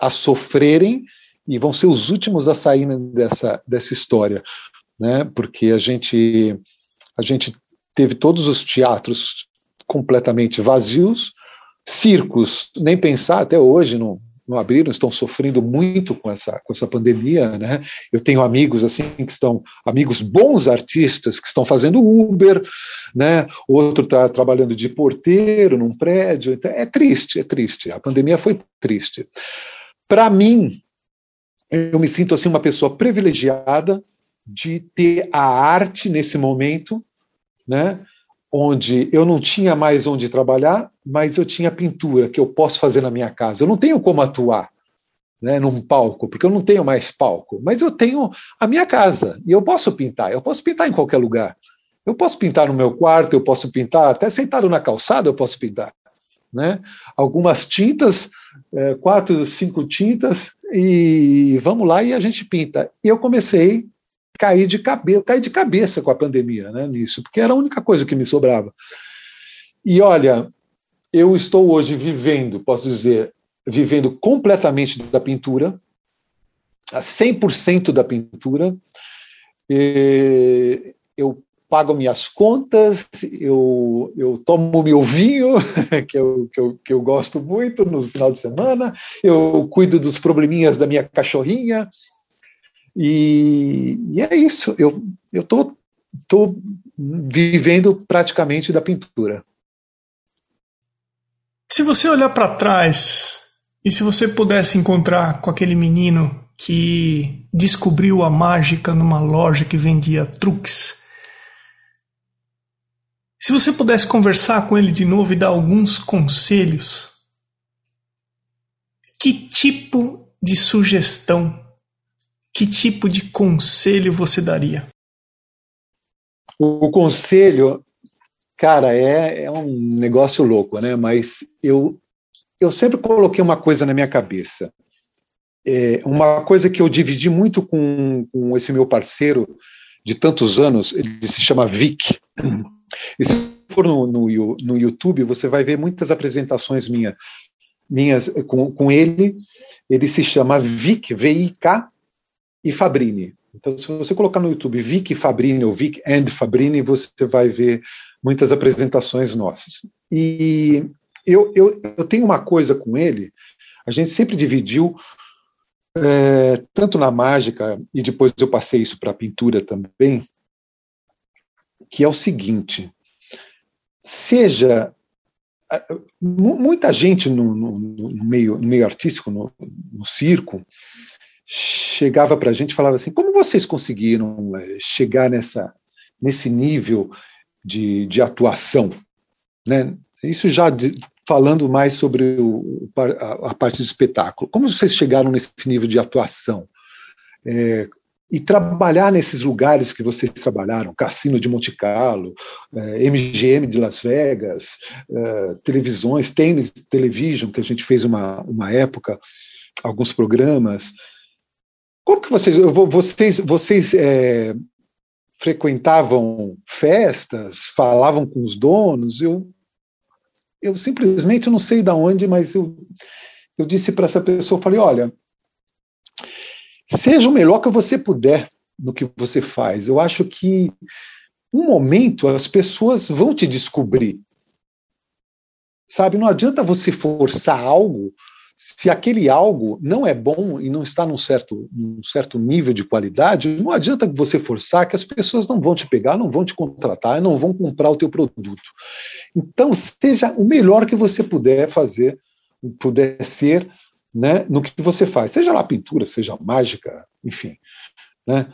a sofrerem e vão ser os últimos a saírem dessa, dessa história. Né? Porque a gente, a gente teve todos os teatros completamente vazios, circos, nem pensar, até hoje não, não abriram, estão sofrendo muito com essa, com essa pandemia, né? Eu tenho amigos assim que estão, amigos bons artistas que estão fazendo Uber, né? Outro está trabalhando de porteiro num prédio, então é triste, é triste. A pandemia foi triste. Para mim, eu me sinto assim uma pessoa privilegiada de ter a arte nesse momento, né? Onde eu não tinha mais onde trabalhar, mas eu tinha pintura que eu posso fazer na minha casa. Eu não tenho como atuar né, num palco, porque eu não tenho mais palco, mas eu tenho a minha casa e eu posso pintar. Eu posso pintar em qualquer lugar. Eu posso pintar no meu quarto, eu posso pintar até sentado na calçada, eu posso pintar. Né? Algumas tintas, é, quatro, cinco tintas, e vamos lá e a gente pinta. E eu comecei caí de cabeça, caí de cabeça com a pandemia, né, nisso, porque era a única coisa que me sobrava. E olha, eu estou hoje vivendo, posso dizer, vivendo completamente da pintura, a 100% da pintura. E eu pago minhas contas, eu, eu tomo meu vinho, que eu, que, eu, que eu gosto muito no final de semana, eu cuido dos probleminhas da minha cachorrinha, e, e é isso, eu estou tô, tô vivendo praticamente da pintura. Se você olhar para trás e se você pudesse encontrar com aquele menino que descobriu a mágica numa loja que vendia truques, se você pudesse conversar com ele de novo e dar alguns conselhos, que tipo de sugestão que tipo de conselho você daria? O conselho, cara, é, é um negócio louco, né? Mas eu, eu sempre coloquei uma coisa na minha cabeça. É, uma coisa que eu dividi muito com, com esse meu parceiro de tantos anos, ele se chama Vic. E se for no, no, no YouTube, você vai ver muitas apresentações minha, minhas com, com ele. Ele se chama Vic, V-I-K, e Fabrini. Então, se você colocar no YouTube Vic Fabrini ou Vic and Fabrini, você vai ver muitas apresentações nossas. E eu, eu, eu tenho uma coisa com ele, a gente sempre dividiu, é, tanto na mágica, e depois eu passei isso para a pintura também, que é o seguinte: seja. Muita gente no, no, no meio, no meio artístico, no, no circo, chegava para a gente e falava assim: como vocês conseguiram eh, chegar nessa, nesse nível de, de atuação? Né? Isso já de, falando mais sobre o, a, a, parte do espetáculo. Como vocês chegaram nesse nível de atuação? É, e trabalhar nesses lugares que vocês trabalharam, Cassino de Monte Carlo, eh, MGM de Las Vegas, eh, televisões, Tênis Television, que a gente fez uma, uma época, alguns programas, como que vocês, vocês, vocês é, frequentavam festas, falavam com os donos? Eu, eu simplesmente não sei de onde, mas eu, eu disse para essa pessoa, falei, olha, seja o melhor que você puder no que você faz. Eu acho que um momento as pessoas vão te descobrir. Sabe, não adianta você forçar algo se aquele algo não é bom e não está num certo, num certo nível de qualidade, não adianta você forçar que as pessoas não vão te pegar, não vão te contratar, não vão comprar o teu produto. Então, seja o melhor que você puder fazer, puder ser, né, no que você faz, seja lá pintura, seja mágica, enfim. Né?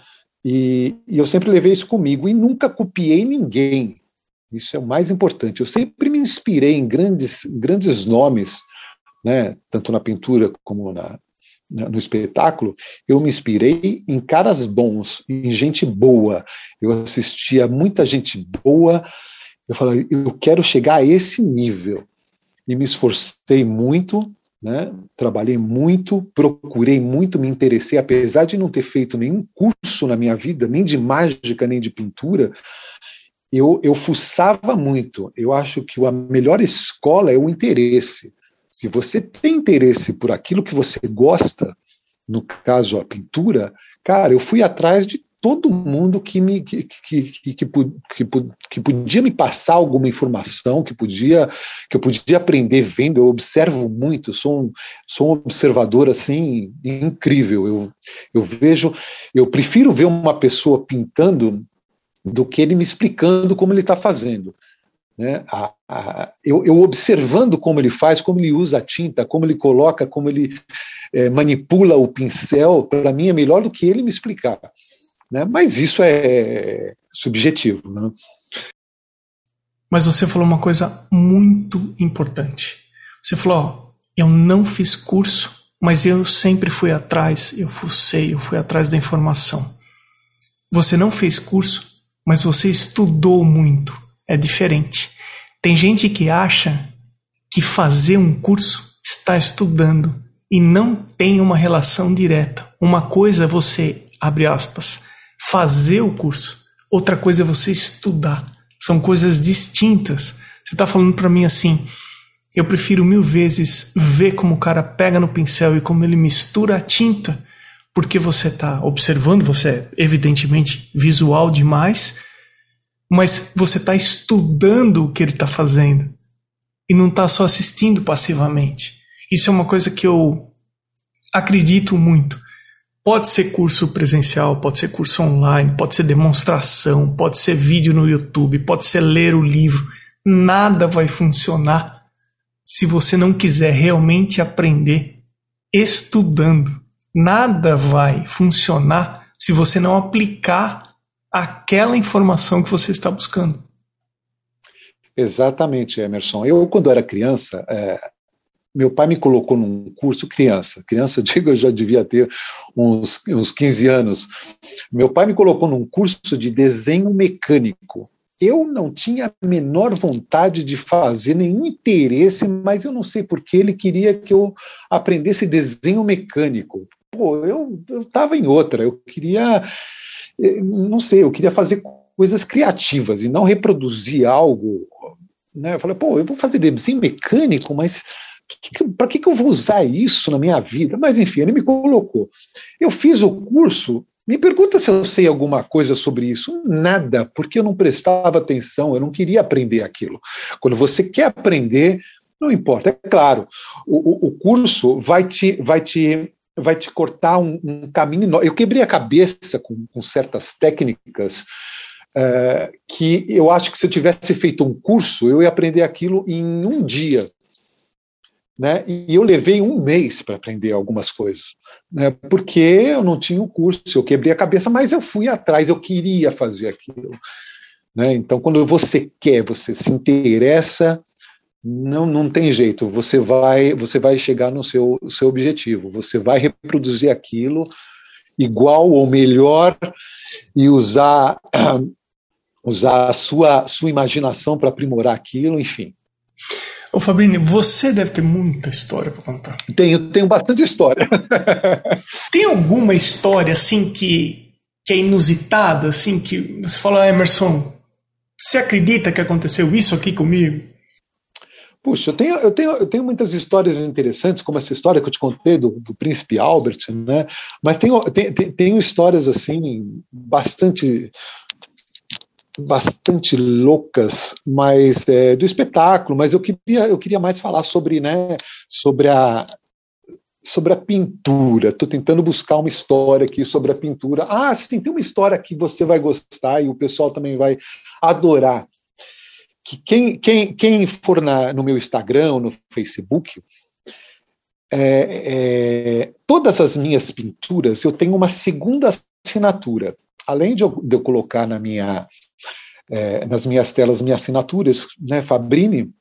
E, e eu sempre levei isso comigo e nunca copiei ninguém. Isso é o mais importante. Eu sempre me inspirei em grandes, grandes nomes né, tanto na pintura como na, no espetáculo, eu me inspirei em caras bons, em gente boa. Eu assistia muita gente boa. Eu falei, eu quero chegar a esse nível. E me esforcei muito, né? trabalhei muito, procurei muito, me interessei, apesar de não ter feito nenhum curso na minha vida, nem de mágica, nem de pintura, eu, eu fuçava muito. Eu acho que a melhor escola é o interesse. Se você tem interesse por aquilo que você gosta, no caso a pintura, cara, eu fui atrás de todo mundo que me que, que, que, que, que, podia me passar alguma informação, que podia que eu podia aprender vendo. Eu observo muito, sou um, sou um observador assim incrível. Eu, eu vejo, eu prefiro ver uma pessoa pintando do que ele me explicando como ele está fazendo. Né? A, a, eu, eu, observando como ele faz, como ele usa a tinta, como ele coloca, como ele é, manipula o pincel, para mim é melhor do que ele me explicar. Né? Mas isso é subjetivo. Né? Mas você falou uma coisa muito importante. Você falou: ó, eu não fiz curso, mas eu sempre fui atrás, eu fucei, eu fui atrás da informação. Você não fez curso, mas você estudou muito é diferente. Tem gente que acha que fazer um curso está estudando e não tem uma relação direta. Uma coisa é você, abre aspas, fazer o curso, outra coisa é você estudar. São coisas distintas. Você está falando para mim assim, eu prefiro mil vezes ver como o cara pega no pincel e como ele mistura a tinta, porque você está observando, você é evidentemente visual demais, mas você está estudando o que ele está fazendo e não está só assistindo passivamente. Isso é uma coisa que eu acredito muito. Pode ser curso presencial, pode ser curso online, pode ser demonstração, pode ser vídeo no YouTube, pode ser ler o livro. Nada vai funcionar se você não quiser realmente aprender estudando. Nada vai funcionar se você não aplicar aquela informação que você está buscando. Exatamente, Emerson. Eu, quando era criança, é, meu pai me colocou num curso criança. Criança, digo, eu já devia ter uns, uns 15 anos. Meu pai me colocou num curso de desenho mecânico. Eu não tinha a menor vontade de fazer, nenhum interesse, mas eu não sei porque ele queria que eu aprendesse desenho mecânico. Pô, eu estava em outra, eu queria não sei, eu queria fazer coisas criativas e não reproduzir algo. Né? Eu falei, pô, eu vou fazer desenho mecânico, mas para que, que eu vou usar isso na minha vida? Mas enfim, ele me colocou. Eu fiz o curso, me pergunta se eu sei alguma coisa sobre isso. Nada, porque eu não prestava atenção, eu não queria aprender aquilo. Quando você quer aprender, não importa, é claro, o, o curso vai te, vai te vai te cortar um, um caminho. Eu quebrei a cabeça com, com certas técnicas uh, que eu acho que se eu tivesse feito um curso, eu ia aprender aquilo em um dia. Né? E eu levei um mês para aprender algumas coisas, né? porque eu não tinha o um curso, eu quebrei a cabeça, mas eu fui atrás, eu queria fazer aquilo. Né? Então, quando você quer, você se interessa, não, não tem jeito. Você vai, você vai chegar no seu, seu objetivo. Você vai reproduzir aquilo igual ou melhor e usar usar a sua sua imaginação para aprimorar aquilo, enfim. Ô Fabrini, você deve ter muita história para contar. Tenho, tenho bastante história. tem alguma história assim que, que é inusitada, assim que você fala, Emerson, você acredita que aconteceu isso aqui comigo? Puxa, eu tenho, eu, tenho, eu tenho muitas histórias interessantes, como essa história que eu te contei do, do príncipe Albert, né? Mas tenho, tenho, tenho histórias assim bastante bastante loucas, mas é, do espetáculo. Mas eu queria eu queria mais falar sobre né sobre a sobre a pintura. Estou tentando buscar uma história aqui sobre a pintura. Ah, sim, tem uma história que você vai gostar e o pessoal também vai adorar. Que quem, quem, quem for na, no meu Instagram ou no Facebook, é, é, todas as minhas pinturas eu tenho uma segunda assinatura. Além de eu, de eu colocar na minha, é, nas minhas telas minhas assinaturas, né, Fabrini,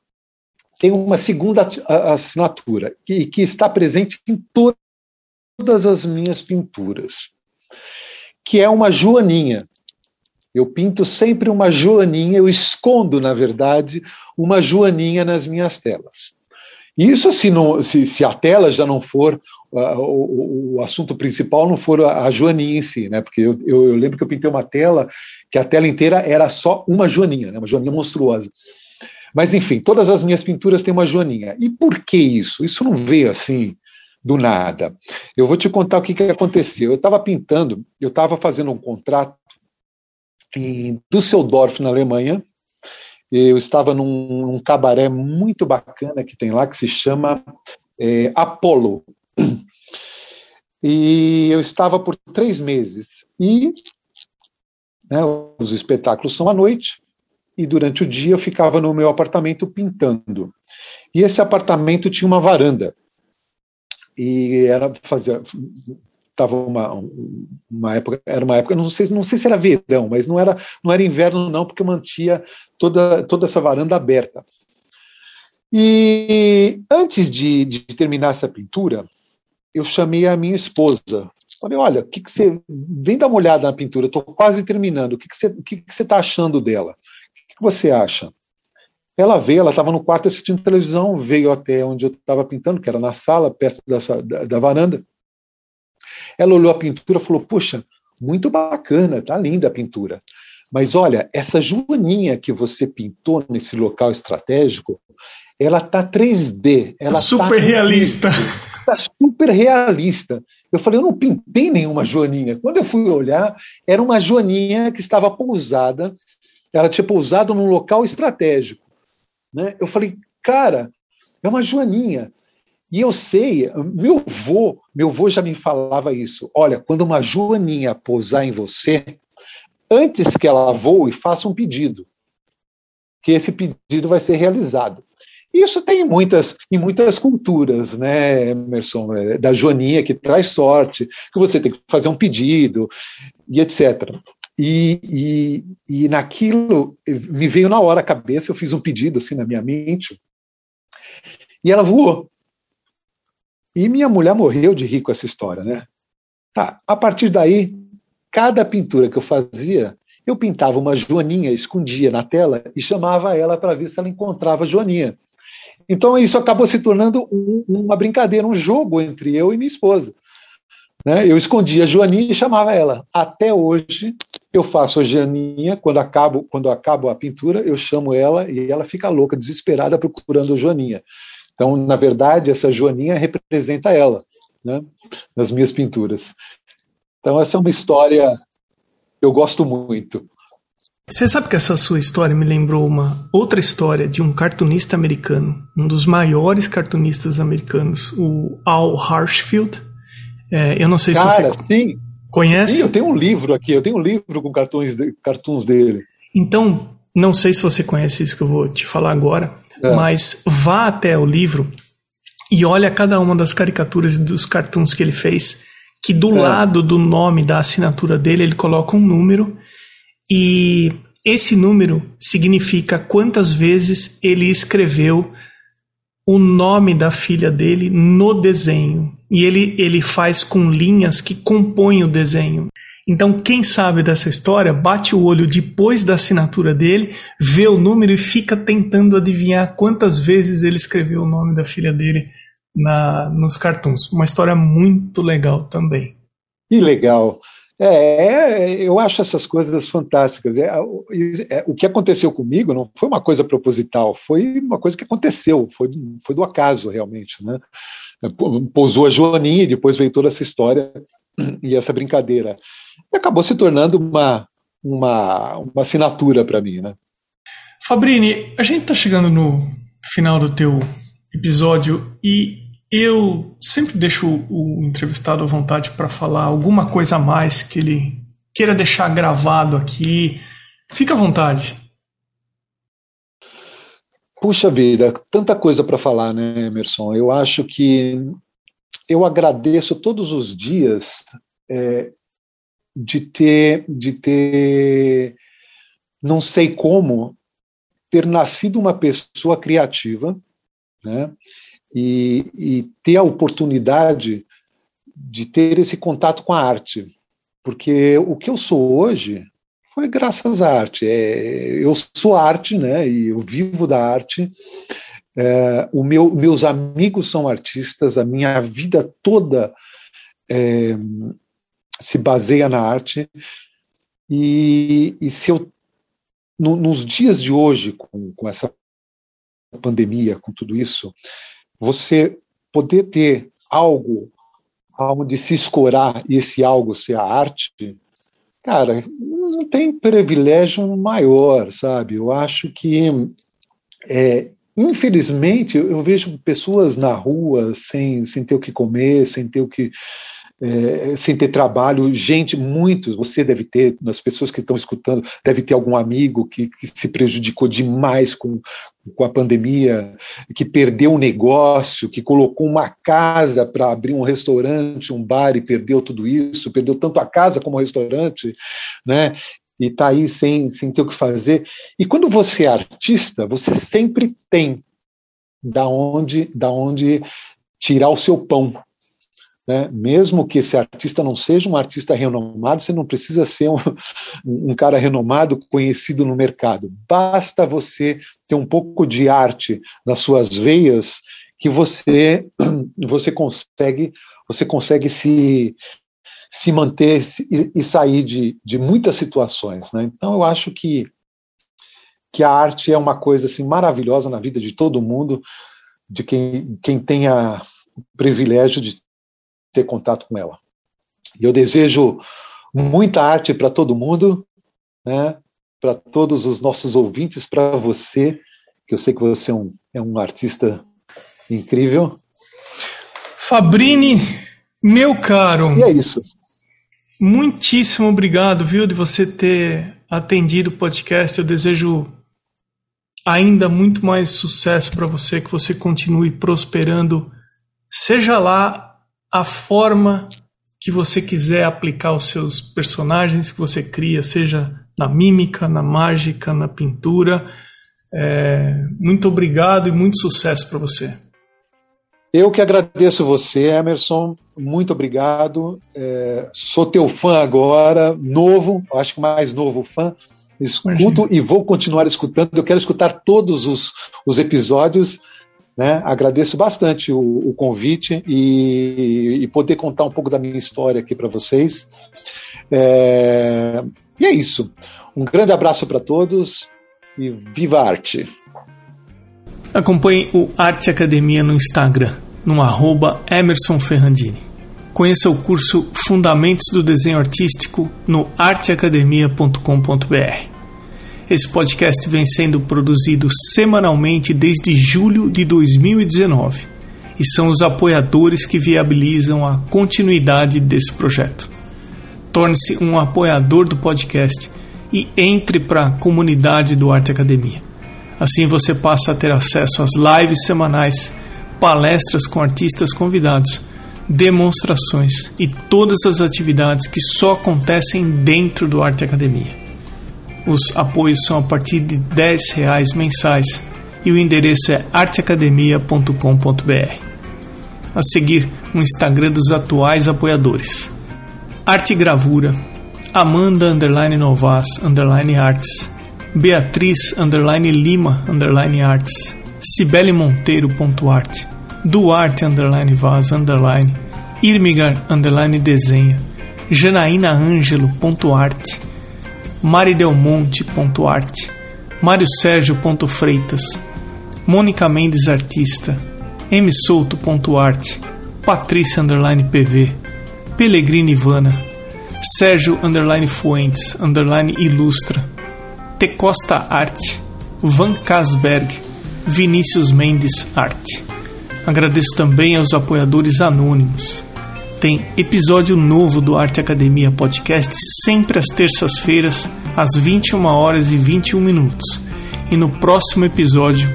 tem uma segunda assinatura que, que está presente em todas as minhas pinturas, que é uma joaninha. Eu pinto sempre uma joaninha, eu escondo, na verdade, uma joaninha nas minhas telas. Isso se, não, se, se a tela já não for, uh, o, o, assunto principal não for a, a joaninha em si, né? Porque eu, eu, eu, lembro que eu pintei uma tela que a tela inteira era só uma joaninha, né? uma joaninha monstruosa. Mas, enfim, todas as minhas pinturas têm uma joaninha. E por que isso? Isso não veio assim do nada. Eu vou te contar o que, que aconteceu. Eu estava pintando, eu estava fazendo um contrato em Düsseldorf, na Alemanha. Eu estava num, num cabaré muito bacana que tem lá, que se chama é, Apollo. E eu estava por três meses. E né, os espetáculos são à noite e durante o dia eu ficava no meu apartamento pintando. E esse apartamento tinha uma varanda. E era fazia tava uma, uma época, era uma época, não sei, não sei se era verão, mas não era, não era inverno não, porque mantia toda toda essa varanda aberta. E antes de, de terminar essa pintura, eu chamei a minha esposa. Falei, olha, o que, que você. Vem dar uma olhada na pintura, estou quase terminando. O que, que você está que que você tá achando dela? que você acha? Ela veio, ela estava no quarto assistindo televisão, veio até onde eu estava pintando, que era na sala, perto dessa, da, da varanda. Ela olhou a pintura e falou: Puxa, muito bacana, tá linda a pintura. Mas olha, essa joaninha que você pintou nesse local estratégico, ela tá 3D. Ela tá super tá realista. Está super realista. Eu falei, eu não pintei nenhuma joaninha. Quando eu fui olhar, era uma joaninha que estava pousada ela tinha pousado num local estratégico. Né? Eu falei, cara, é uma joaninha. E eu sei, meu avô, meu avô já me falava isso. Olha, quando uma joaninha pousar em você, antes que ela voe, faça um pedido, que esse pedido vai ser realizado. Isso tem em muitas, em muitas culturas, né, Emerson? É, da joaninha que traz sorte, que você tem que fazer um pedido, e etc. E, e, e naquilo me veio na hora a cabeça, eu fiz um pedido assim na minha mente, e ela voou. E minha mulher morreu de rir com essa história, né? Tá, a partir daí, cada pintura que eu fazia, eu pintava uma joaninha, escondia na tela e chamava ela para ver se ela encontrava a joaninha. Então isso acabou se tornando um, uma brincadeira, um jogo entre eu e minha esposa. Né? Eu escondia a Joaninha e chamava ela. Até hoje, eu faço a Joaninha, quando acabo, quando acabo a pintura, eu chamo ela e ela fica louca, desesperada, procurando a Joaninha. Então, na verdade, essa Joaninha representa ela, né? nas minhas pinturas. Então, essa é uma história que eu gosto muito. Você sabe que essa sua história me lembrou uma outra história de um cartunista americano, um dos maiores cartunistas americanos, o Al Harshfield. É, eu não sei Cara, se você sim, conhece. Sim, eu tenho um livro aqui, eu tenho um livro com cartões, de, cartoons dele. Então, não sei se você conhece isso que eu vou te falar agora, é. mas vá até o livro e olha cada uma das caricaturas dos cartoons que ele fez, que do é. lado do nome da assinatura dele ele coloca um número e esse número significa quantas vezes ele escreveu o nome da filha dele no desenho. E ele, ele faz com linhas que compõem o desenho. Então, quem sabe dessa história, bate o olho depois da assinatura dele, vê o número e fica tentando adivinhar quantas vezes ele escreveu o nome da filha dele na, nos cartoons. Uma história muito legal também. Que legal. É, é, eu acho essas coisas fantásticas. É, é, o que aconteceu comigo não foi uma coisa proposital, foi uma coisa que aconteceu, foi, foi do acaso realmente. Né? Pousou a Joaninha e depois veio toda essa história e essa brincadeira. E acabou se tornando uma, uma, uma assinatura para mim. Né? Fabrini, a gente está chegando no final do teu episódio e Eu sempre deixo o entrevistado à vontade para falar alguma coisa a mais que ele queira deixar gravado aqui. Fica à vontade. Puxa vida, tanta coisa para falar, né, Emerson? Eu acho que eu agradeço todos os dias é, de ter, de ter, não sei como, ter nascido uma pessoa criativa, né? E, e ter a oportunidade de ter esse contato com a arte, porque o que eu sou hoje foi graças à arte. É, eu sou arte, né? E eu vivo da arte. É, o meu, meus amigos são artistas. A minha vida toda é, se baseia na arte. E, e se eu no, nos dias de hoje, com, com essa pandemia, com tudo isso, você poder ter algo onde se escorar e esse algo ser a arte, cara, não tem privilégio maior, sabe? Eu acho que, é, infelizmente, eu vejo pessoas na rua sem, sem ter o que comer, sem ter o que é, sem ter trabalho, gente, muitos, você deve ter, nas pessoas que estão escutando, deve ter algum amigo que, que se prejudicou demais com, com a pandemia, que perdeu um negócio, que colocou uma casa para abrir um restaurante, um bar e perdeu tudo isso, perdeu tanto a casa como o restaurante, né? E está aí sem, sem ter o que fazer. E quando você é artista, você sempre tem da onde, da onde tirar o seu pão, né? Mesmo que esse artista não seja um artista renomado, você não precisa ser um, um cara renomado, conhecido no mercado. Basta você ter um pouco de arte nas suas veias que você você consegue você consegue se se manter e, e sair de, de muitas situações, né? Então eu acho que que a arte é uma coisa assim maravilhosa na vida de todo mundo, de quem quem tenha o privilégio de ter contato com ela. E eu desejo muita arte para todo mundo, né? para todos os nossos ouvintes, para você, que eu sei que você é um, é um artista incrível. Fabrini, meu caro. E é isso. Muitíssimo obrigado, viu, de você ter atendido o podcast. Eu desejo ainda muito mais sucesso para você, que você continue prosperando, seja lá a forma que você quiser aplicar os seus personagens que você cria, seja na mímica, na mágica, na pintura. É, muito obrigado e muito sucesso para você. Eu que agradeço você, Emerson. Muito obrigado. É, sou teu fã agora, novo, acho que mais novo fã. Escuto Imagina. e vou continuar escutando. Eu quero escutar todos os, os episódios. Né? Agradeço bastante o, o convite e, e, poder contar um pouco da minha história aqui para vocês. É, e é isso. Um grande abraço para todos e viva a arte! Acompanhe o Arte Academia no Instagram, no arroba Emerson Ferrandini. Conheça o curso Fundamentos do Desenho Artístico no arteacademia.com.br. Esse podcast vem sendo produzido semanalmente desde julho de 2019 e são os apoiadores que viabilizam a continuidade desse projeto. Torne-se um apoiador do podcast e entre para a comunidade do Arte Academia. Assim você passa a ter acesso às lives semanais, palestras com artistas convidados, demonstrações e todas as atividades que só acontecem dentro do Arte Academia. Os apoios são a partir de R$ reais mensais e o endereço é arteacademia.com.br. A seguir, o Instagram dos atuais apoiadores. Arte Gravura, Amanda underline Novas underline Arts, Beatriz underline Lima underline Arts, Cibele Monteiro ponto arte, Duarte underline Vaz underline, Irmigar underline Desenha, Janaína Ângelo ponto arte, maridelmonte.arte, Mário Sérgio.freitas, Mônica Mendes Artista, msouto.arte, Patrícia Underline PV, Pellegrini Ivana, Sérgio Underline Fuentes Underline Ilustra, T Costa Arte, Van Casberg, Vinícius Mendes Arte. Agradeço também aos apoiadores anônimos. Tem episódio novo do Arte Academia Podcast sempre às terças-feiras, às 21 horas e 21 minutos. E no próximo episódio.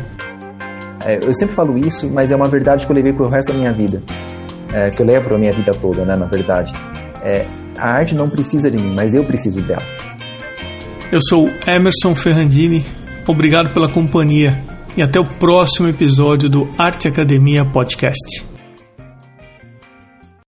É, eu sempre falo isso, mas é uma verdade que eu levei para o resto da minha vida. É, que eu levo para a minha vida toda, né, na verdade. É, a arte não precisa de mim, mas eu preciso dela. Eu sou Emerson Ferrandini. Obrigado pela companhia e até o próximo episódio do Arte Academia Podcast.